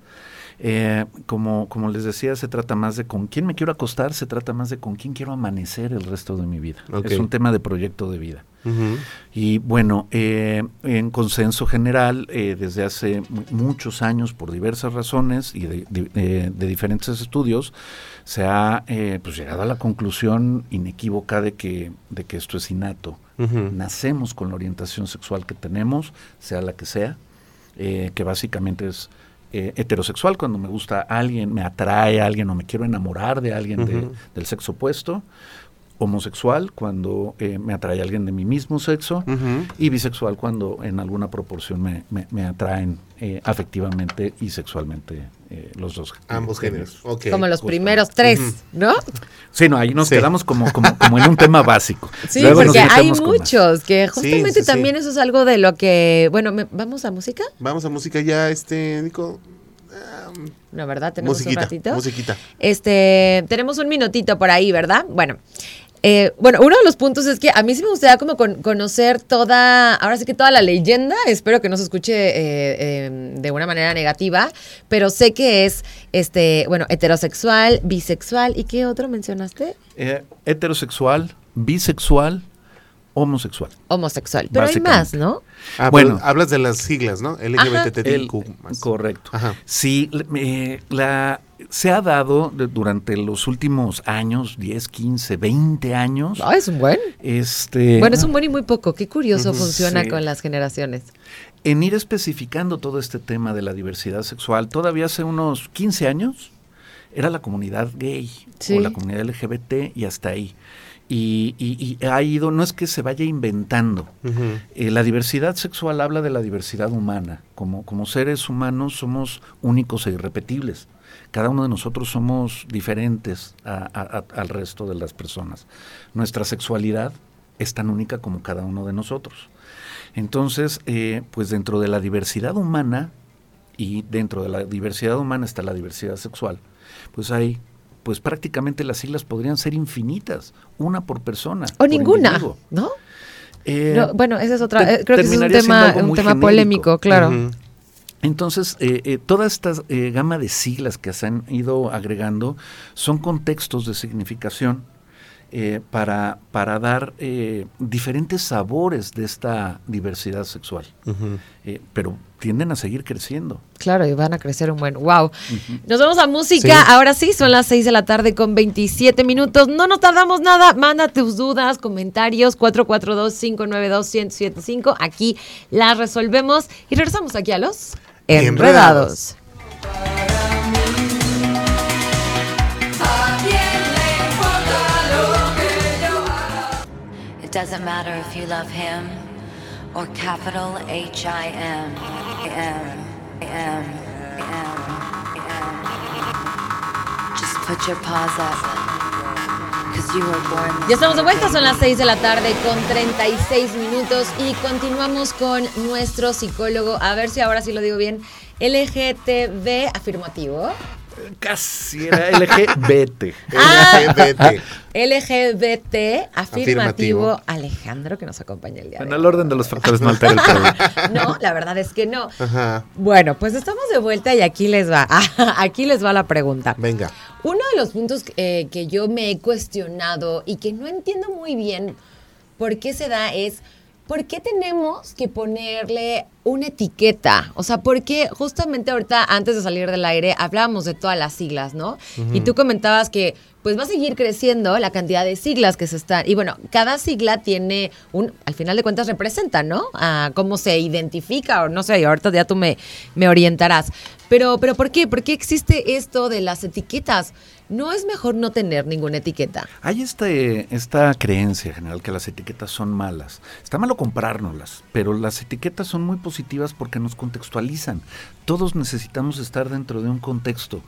Eh, como, como les decía, se trata más de con quién me quiero acostar, se trata más de con quién quiero amanecer el resto de mi vida. Es un tema de proyecto de vida. Y bueno, eh, en consenso general, eh, desde hace mu- muchos años, por diversas razones y de, de- de- de diferentes estudios, se ha eh, pues llegado a la conclusión inequívoca de que, de que esto es innato. Nacemos con la orientación sexual que tenemos, sea la que sea, eh, que básicamente es eh, heterosexual, cuando me gusta alguien, me atrae a alguien o me quiero enamorar de alguien de- del sexo opuesto, homosexual cuando eh, me atrae alguien de mi mismo sexo y bisexual cuando en alguna proporción me, me- me atraen eh, afectivamente y sexualmente eh, los dos. Ambos géneros. Como los justo. primeros tres, ¿no? Sí, no, ahí nos Sí. quedamos como, como, como en un tema básico. Sí, Luego nos porque hay muchos que justamente sí, sí. también eso es algo de lo que, bueno, me- ¿vamos a música? Vamos a música ya, este, Nico. No, ¿verdad? Tenemos Musiquita, un ratito. musiquita. Este, tenemos un minutito por ahí, ¿verdad? Bueno. Eh, bueno, uno de los puntos es que a mí sí me gustaría como con- conocer toda, ahora sí que toda la leyenda, espero que no se escuche eh, eh, de una manera negativa, pero sé que es, este, bueno, heterosexual, bisexual, ¿y qué otro mencionaste? Eh, heterosexual, bisexual, homosexual. Homosexual, pero hay más, ¿no? Ah, Bueno. bueno. hablas de las siglas, ¿no? El- LGBTQ. correcto. Ajá. Sí, eh, la, se ha dado durante los últimos años, 10, 15, 20 años. Ah, es un buen. Este, Bueno, es un buen y muy poco. Qué curioso funciona Sí. con las generaciones. En ir especificando todo este tema de la diversidad sexual, todavía hace unos 15 años era la comunidad gay Sí. o la comunidad LGBT y hasta ahí. Y, y- y ha ido, no es que se vaya inventando. Eh, la diversidad sexual habla de la diversidad humana. Como, como seres humanos somos únicos e irrepetibles. Cada uno de nosotros somos diferentes a- a- a- al resto de las personas. Nuestra sexualidad es tan única como cada uno de nosotros. Entonces, eh, pues dentro de la diversidad humana, y dentro de la diversidad humana está la diversidad sexual, pues hay, pues prácticamente las siglas podrían ser infinitas, una por persona. O por ninguna, individuo. ¿no? Eh, No, bueno, esa es otra. te- eh, creo que es un tema, un tema polémico, claro. Entonces, eh, eh, toda esta eh, gama de siglas que se han ido agregando son contextos de significación eh, para, para dar eh, diferentes sabores de esta diversidad sexual. Eh, pero tienden a seguir creciendo. Claro, y van a crecer un buen. ¡Wow! Nos vamos a música. Sí. Ahora sí, son las 6 de la tarde con 27 minutos. No nos tardamos nada. Manda tus dudas, comentarios. 442-592-1075. Aquí las resolvemos. Y regresamos aquí a los Enredados. Enredados. Doesn't matter if you love him or capital H I M. M. M. M. M. Just put your paws up. Cause you were born. Ya estamos de vuelta, son las 6 de la tarde con 36 minutos y continuamos con nuestro psicólogo, a ver si ahora sí lo digo bien, LGTB afirmativo. Casi era LGBT. Ah. LGBT. LGBT afirmativo, Afirmativo. Alejandro que nos acompaña el día de En hoy. el orden de los factores no altera el problema. No, la verdad es que no. Ajá. Bueno, pues estamos de vuelta y aquí les va, aquí les va la pregunta. Venga. Uno de los puntos eh, que yo me he cuestionado y que no entiendo muy bien por qué se da es, ¿por qué tenemos que ponerle una etiqueta? O sea, ¿por qué justamente ahorita, antes de salir del aire, hablábamos de todas las siglas, ¿no? Y tú comentabas que pues va a seguir creciendo la cantidad de siglas que se están. Y bueno, cada sigla tiene un, al final de cuentas representa, ¿no? A cómo se identifica, o no sé, ahorita ya tú me, me orientarás. Pero, pero ¿por qué? ¿Por qué existe esto de las etiquetas? ¿No es mejor no tener ninguna etiqueta? Hay este, esta creencia general que las etiquetas son malas. Está malo comprárnoslas, pero las etiquetas son muy positivas porque nos contextualizan. Todos necesitamos estar dentro de un contexto.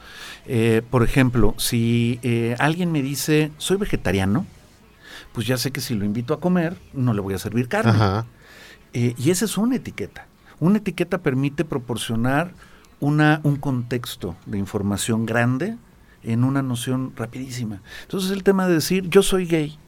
Eh, por ejemplo, si eh, alguien me dice, soy vegetariano, pues ya sé que si lo invito a comer, no le voy a servir carne. Ajá. Eh, y esa es una etiqueta. Una etiqueta permite proporcionar una, un contexto de información grande en una noción rapidísima. Entonces el tema de decir yo soy gay,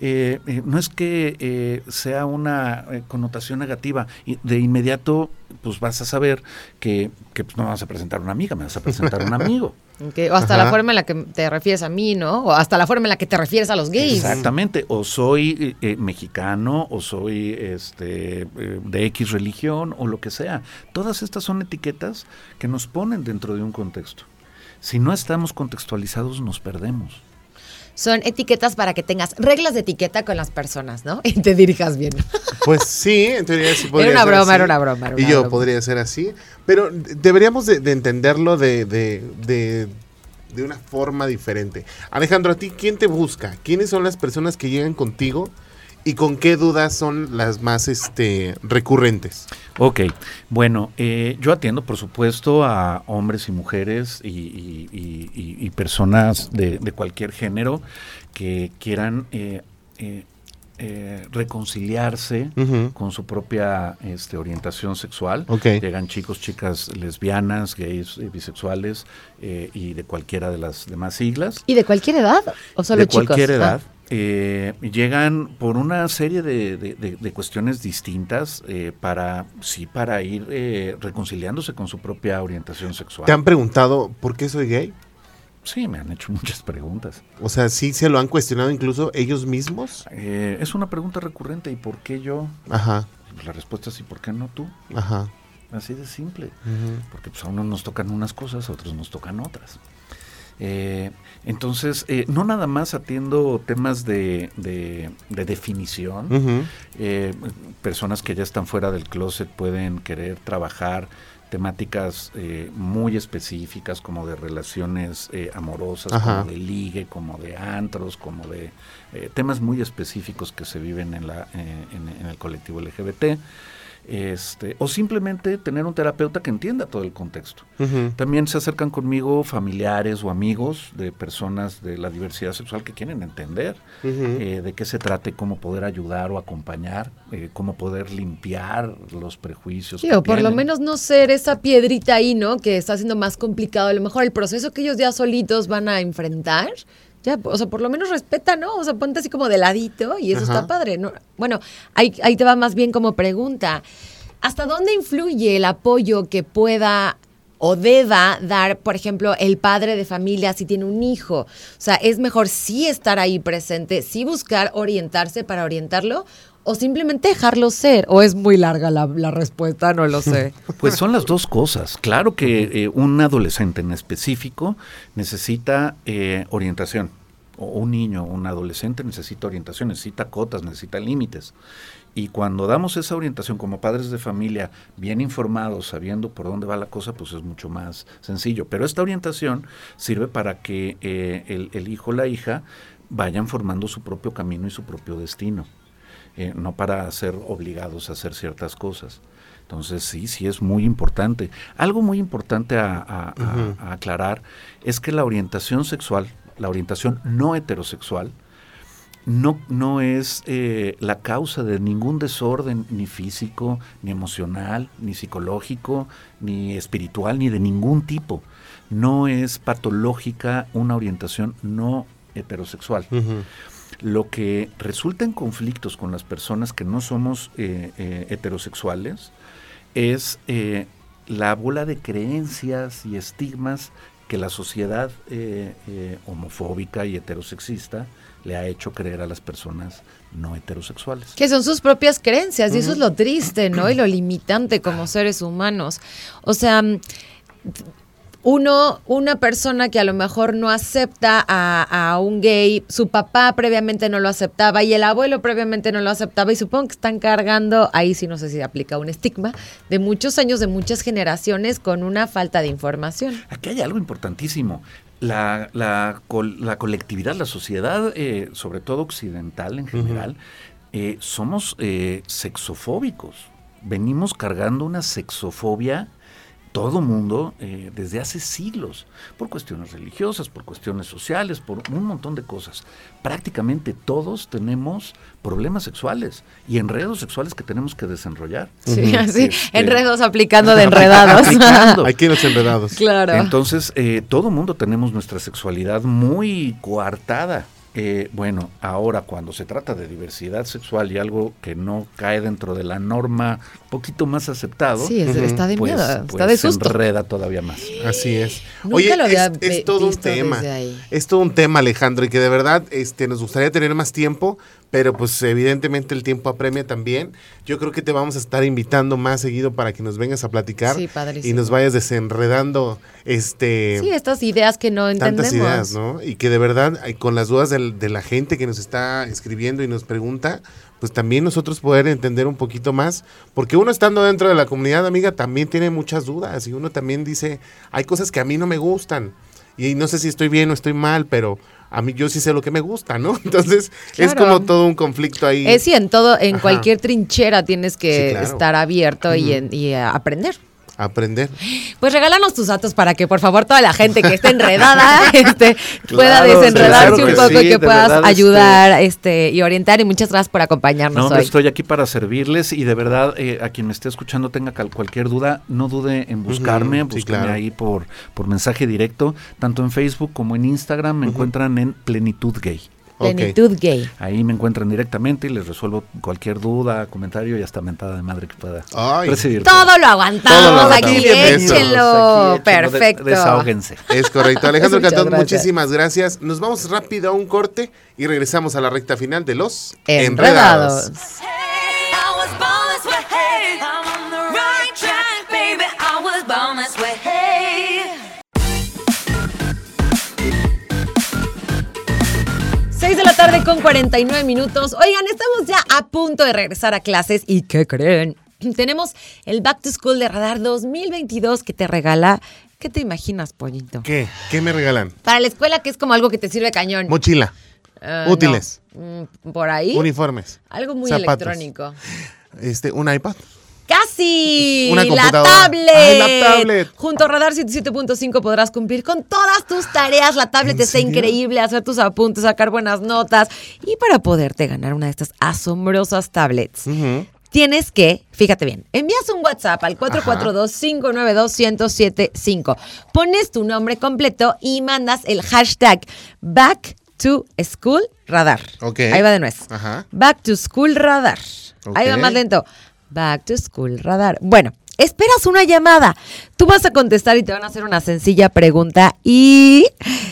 eh, eh, no es que eh, sea una eh, connotación negativa. Y de inmediato, pues vas a saber que, que, pues, no vas a presentar una amiga, me vas a presentar un amigo. O hasta la forma en la que te refieres a mí, ¿no? O hasta la forma en la que te refieres a los gays. Exactamente, o soy eh, eh, mexicano, o soy este eh, de X religión, o lo que sea. Todas estas son etiquetas que nos ponen dentro de un contexto. Si no estamos contextualizados, nos perdemos. Son etiquetas para que tengas reglas de etiqueta con las personas, ¿no? Y te dirijas bien. Pues sí, en teoría sí podría una ser broma, así. era una broma, era y una yo broma. podría ser así. Pero deberíamos de, de entenderlo de, de, de, de una forma diferente. Alejandro, ¿a ti quién te busca? ¿Quiénes son las personas que llegan contigo? ¿Y con qué dudas son las más este, recurrentes? Ok, bueno, eh, yo atiendo por supuesto a hombres y mujeres y, y- y- y- y personas de, de cualquier género que quieran eh, eh, eh, reconciliarse con su propia este, orientación sexual. Ok. Llegan chicos, chicas lesbianas, gays, eh, bisexuales eh, y de cualquiera de las demás siglas ¿Y de cualquier edad? ¿O solo de chicos? cualquier Ah. Eh, llegan por una serie de, de- de- de cuestiones distintas eh, para, sí, para ir eh, reconciliándose con su propia orientación sexual. ¿Te han preguntado por qué soy gay? Sí, me han hecho muchas preguntas. O sea, sí se lo han cuestionado incluso ellos mismos. Eh, es una pregunta recurrente. ¿Y por qué yo? Ajá, Pues la respuesta es ¿y por qué no tú? ajá. Así de simple. Porque pues, a unos nos tocan unas cosas, a otros nos tocan otras. Eh, entonces, eh, no nada más atiendo temas de, de- de definición. Eh, personas que ya están fuera del closet pueden querer trabajar temáticas eh, muy específicas como de relaciones eh, amorosas, Ajá. como de ligue, como de antros, como de eh, temas muy específicos que se viven en, la, eh, en, en el colectivo LGBT. Este, o simplemente tener un terapeuta que entienda todo el contexto. También se acercan conmigo familiares o amigos de personas de la diversidad sexual que quieren entender eh, de qué se trata y cómo poder ayudar o acompañar, eh, cómo poder limpiar los prejuicios. Sí, que o por lo menos no ser esa piedrita ahí, ¿no? Que está haciendo más complicado. A lo mejor el proceso que ellos ya solitos van a enfrentar. Ya, o sea, por lo menos respeta, ¿no? O sea, ponte así como de ladito y eso Ajá. está padre. ¿no? Bueno, ahí, ahí te va más bien como pregunta. ¿Hasta dónde influye el apoyo que pueda o deba dar, por ejemplo, el padre de familia si tiene un hijo? O sea, ¿es mejor sí estar ahí presente, sí buscar orientarse para orientarlo o simplemente dejarlo ser? ¿O es muy larga la, respuesta? No lo sé. Pues son las dos cosas. Claro que eh, un adolescente en específico necesita eh, orientación. O un niño, un adolescente necesita orientación, necesita cotas, necesita límites. Y cuando damos esa orientación como padres de familia, bien informados, sabiendo por dónde va la cosa, pues es mucho más sencillo. Pero esta orientación sirve para que eh, el, el hijo o la hija vayan formando su propio camino y su propio destino. Eh, no para ser obligados a hacer ciertas cosas. Entonces sí, sí es muy importante. Algo muy importante a, a- a- a aclarar es que la orientación sexual, la orientación no heterosexual, no, no es eh, la causa de ningún desorden, ni físico, ni emocional, ni psicológico, ni espiritual, ni de ningún tipo. No es patológica una orientación no heterosexual. Lo que resulta en conflictos con las personas que no somos eh, eh, heterosexuales es eh, la bola de creencias y estigmas que la sociedad homofóbica y heterosexista le ha hecho creer a las personas no heterosexuales. Que son sus propias creencias y eso es lo triste, ¿no? Y lo limitante como seres humanos. O sea, uno, una persona que a lo mejor no acepta a, a un gay, su papá previamente no lo aceptaba y el abuelo previamente no lo aceptaba y supongo que están cargando, ahí sí no sé si aplica un estigma, de muchos años, de muchas generaciones con una falta de información. Aquí hay algo importantísimo. La, la, col- la colectividad, la sociedad, eh, sobre todo occidental en general, eh, somos eh, sexofóbicos. Venimos cargando una sexofobia, todo mundo, eh, desde hace siglos, por cuestiones religiosas, por cuestiones sociales, por un montón de cosas. Prácticamente todos tenemos problemas sexuales y enredos sexuales que tenemos que desenrollar. Sí, así, Este, enredos aplicando de enredados. aplicando. Que los enredados. claro. Entonces, eh, todo mundo tenemos nuestra sexualidad muy coartada. Eh, bueno, ahora cuando se trata de diversidad sexual y algo que no cae dentro de la norma, un poquito más aceptado, sí, es- está de pues, miedo, está pues de se susto. enreda todavía más. Así es. Nunca Oye, lo había es, es todo un tema. Es todo un tema, Alejandro, y que de verdad este, nos gustaría tener más tiempo, pero pues evidentemente el tiempo apremia también. Yo creo que te vamos a estar invitando más seguido para que nos vengas a platicar Sí, y nos vayas desenredando este Sí, estas ideas que no entendemos. tantas ideas, ¿no? Y que de verdad, ay, con las dudas del- de la gente que nos está escribiendo y nos pregunta, pues también nosotros poder entender un poquito más, porque uno estando dentro de la comunidad amiga también tiene muchas dudas y uno también dice, hay cosas que a mí no me gustan. y no sé si estoy bien o estoy mal, pero a mí yo sí sé lo que me gusta, ¿no? Entonces es como todo un conflicto ahí. Es sí, en todo, en Ajá. cualquier trinchera tienes que Sí, claro. estar abierto y, en- y, aprender. Aprender. Pues regálanos tus datos para que por favor toda la gente que esté enredada este, pueda desenredarse claro un poco sí, y que puedas verdad, este- ayudar este, y orientar. Y muchas gracias por acompañarnos No, hoy. estoy aquí para servirles y de verdad eh, a quien me esté escuchando tenga cal- cualquier duda, no dude en buscarme, Ujú, sí, búsqueme claro. ahí por, por mensaje directo, tanto en Facebook como en Instagram me encuentran en Plenitud Gay. Plenitud gay. Ahí me encuentran directamente y les resuelvo cualquier duda, comentario y hasta mentada de madre que pueda Ay. recibir. Todo lo aguantamos Todo lo aquí, aguantamos. Échenlo. Aquí, échenlo, de- Perfecto. desahóguense. Es correcto. Alejandro Cantón, gracias. muchísimas gracias. Nos vamos rápido a un corte y regresamos a la recta final de los Enredados. Tarde con 49 minutos. Oigan, estamos ya a punto de regresar a clases y ¿qué creen? Tenemos el Back to School de Radar 2022 que te regala. ¿Qué te imaginas, pollito? ¿Qué? ¿Qué me regalan? Para la escuela, que es como algo que te sirve cañón. Mochila, Ah, útiles. no. Mm, Por ahí. uniformes, Algo muy zapatos. electrónico. este, un iPad. ¡Casi! Una ¡La tablet! ¡Ay, la tablet! Junto a Radar 77.5 podrás cumplir con todas tus tareas. La tablet ¿En está serio? increíble, hacer tus apuntes, sacar buenas notas. Y para poderte ganar una de estas asombrosas tablets, tienes que, fíjate bien, envías un WhatsApp al 442-592-1075. Pones tu nombre completo y mandas el hashtag Back to School Radar. Ok. Ahí va de nuez. Ajá. Back to School Radar. Ahí va más lento. Back to School Radar. Bueno, esperas una llamada. Tú vas a contestar y te van a hacer una sencilla pregunta y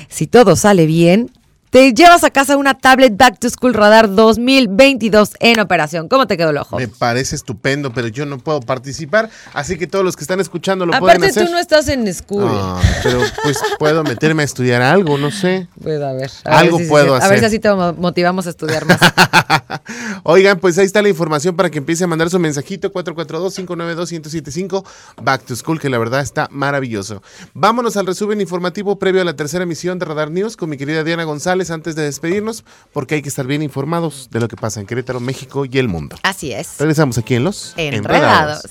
si todo sale bien, te llevas a casa una tablet Back to School Radar 2022 en operación. ¿Cómo te quedó el ojo? Me parece estupendo, pero yo no puedo participar, así que todos los que están escuchando lo pueden Aparte hacer. tú no estás en school. Ah, pero pues puedo meterme a estudiar algo, no sé. Pues a ver. a Algo ver si- puedo A ver hacer. si así te mo- motivamos a estudiar más. Oigan, pues ahí está la información para que empiece a mandar su mensajito 442-592-1075 Back to School, que la verdad está maravilloso. Vámonos al resumen informativo previo a la tercera emisión de Radar News con mi querida Diana González antes de despedirnos, porque hay que estar bien informados de lo que pasa en Querétaro, México y el mundo. Así es. Regresamos aquí en Los Enredados.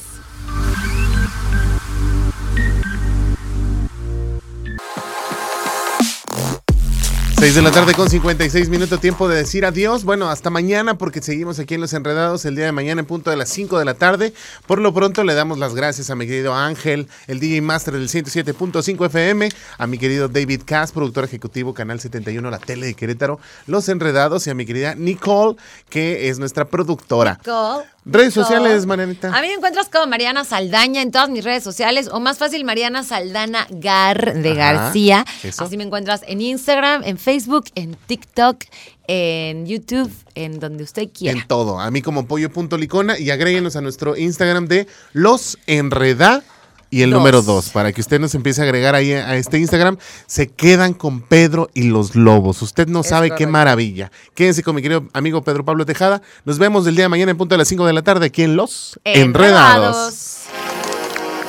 6 de la tarde con 56 minutos, tiempo de decir adiós. Bueno, hasta mañana porque seguimos aquí en Los Enredados el día de mañana en punto de las 5 de la tarde. Por lo pronto le damos las gracias a mi querido Ángel, el DJ Master del 107.5 FM, a mi querido David Cass, productor ejecutivo Canal 71, la tele de Querétaro, Los Enredados y a mi querida Nicole, que es nuestra productora. Nicole. Redes sociales, Marianita. A mí me encuentras como Mariana Saldaña en todas mis redes sociales o más fácil Mariana Saldana Gar de Ajá, García. eso. Así me encuentras en Instagram, en Facebook, en TikTok, en YouTube, en donde usted quiera. En todo. A mí como pollo.licona y agréguenos a nuestro Instagram de Los Enreda y el Dos. número 2 para que usted nos empiece a agregar ahí a este Instagram. Se quedan con Pedro y los Lobos. Usted no Es sabe qué maravilla. Quédense con mi querido amigo Pedro Pablo Tejada. Nos vemos el día de mañana en punto de las 5 de la tarde aquí en Los Enredados.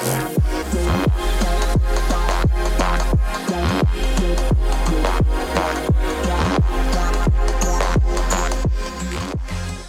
Enredados.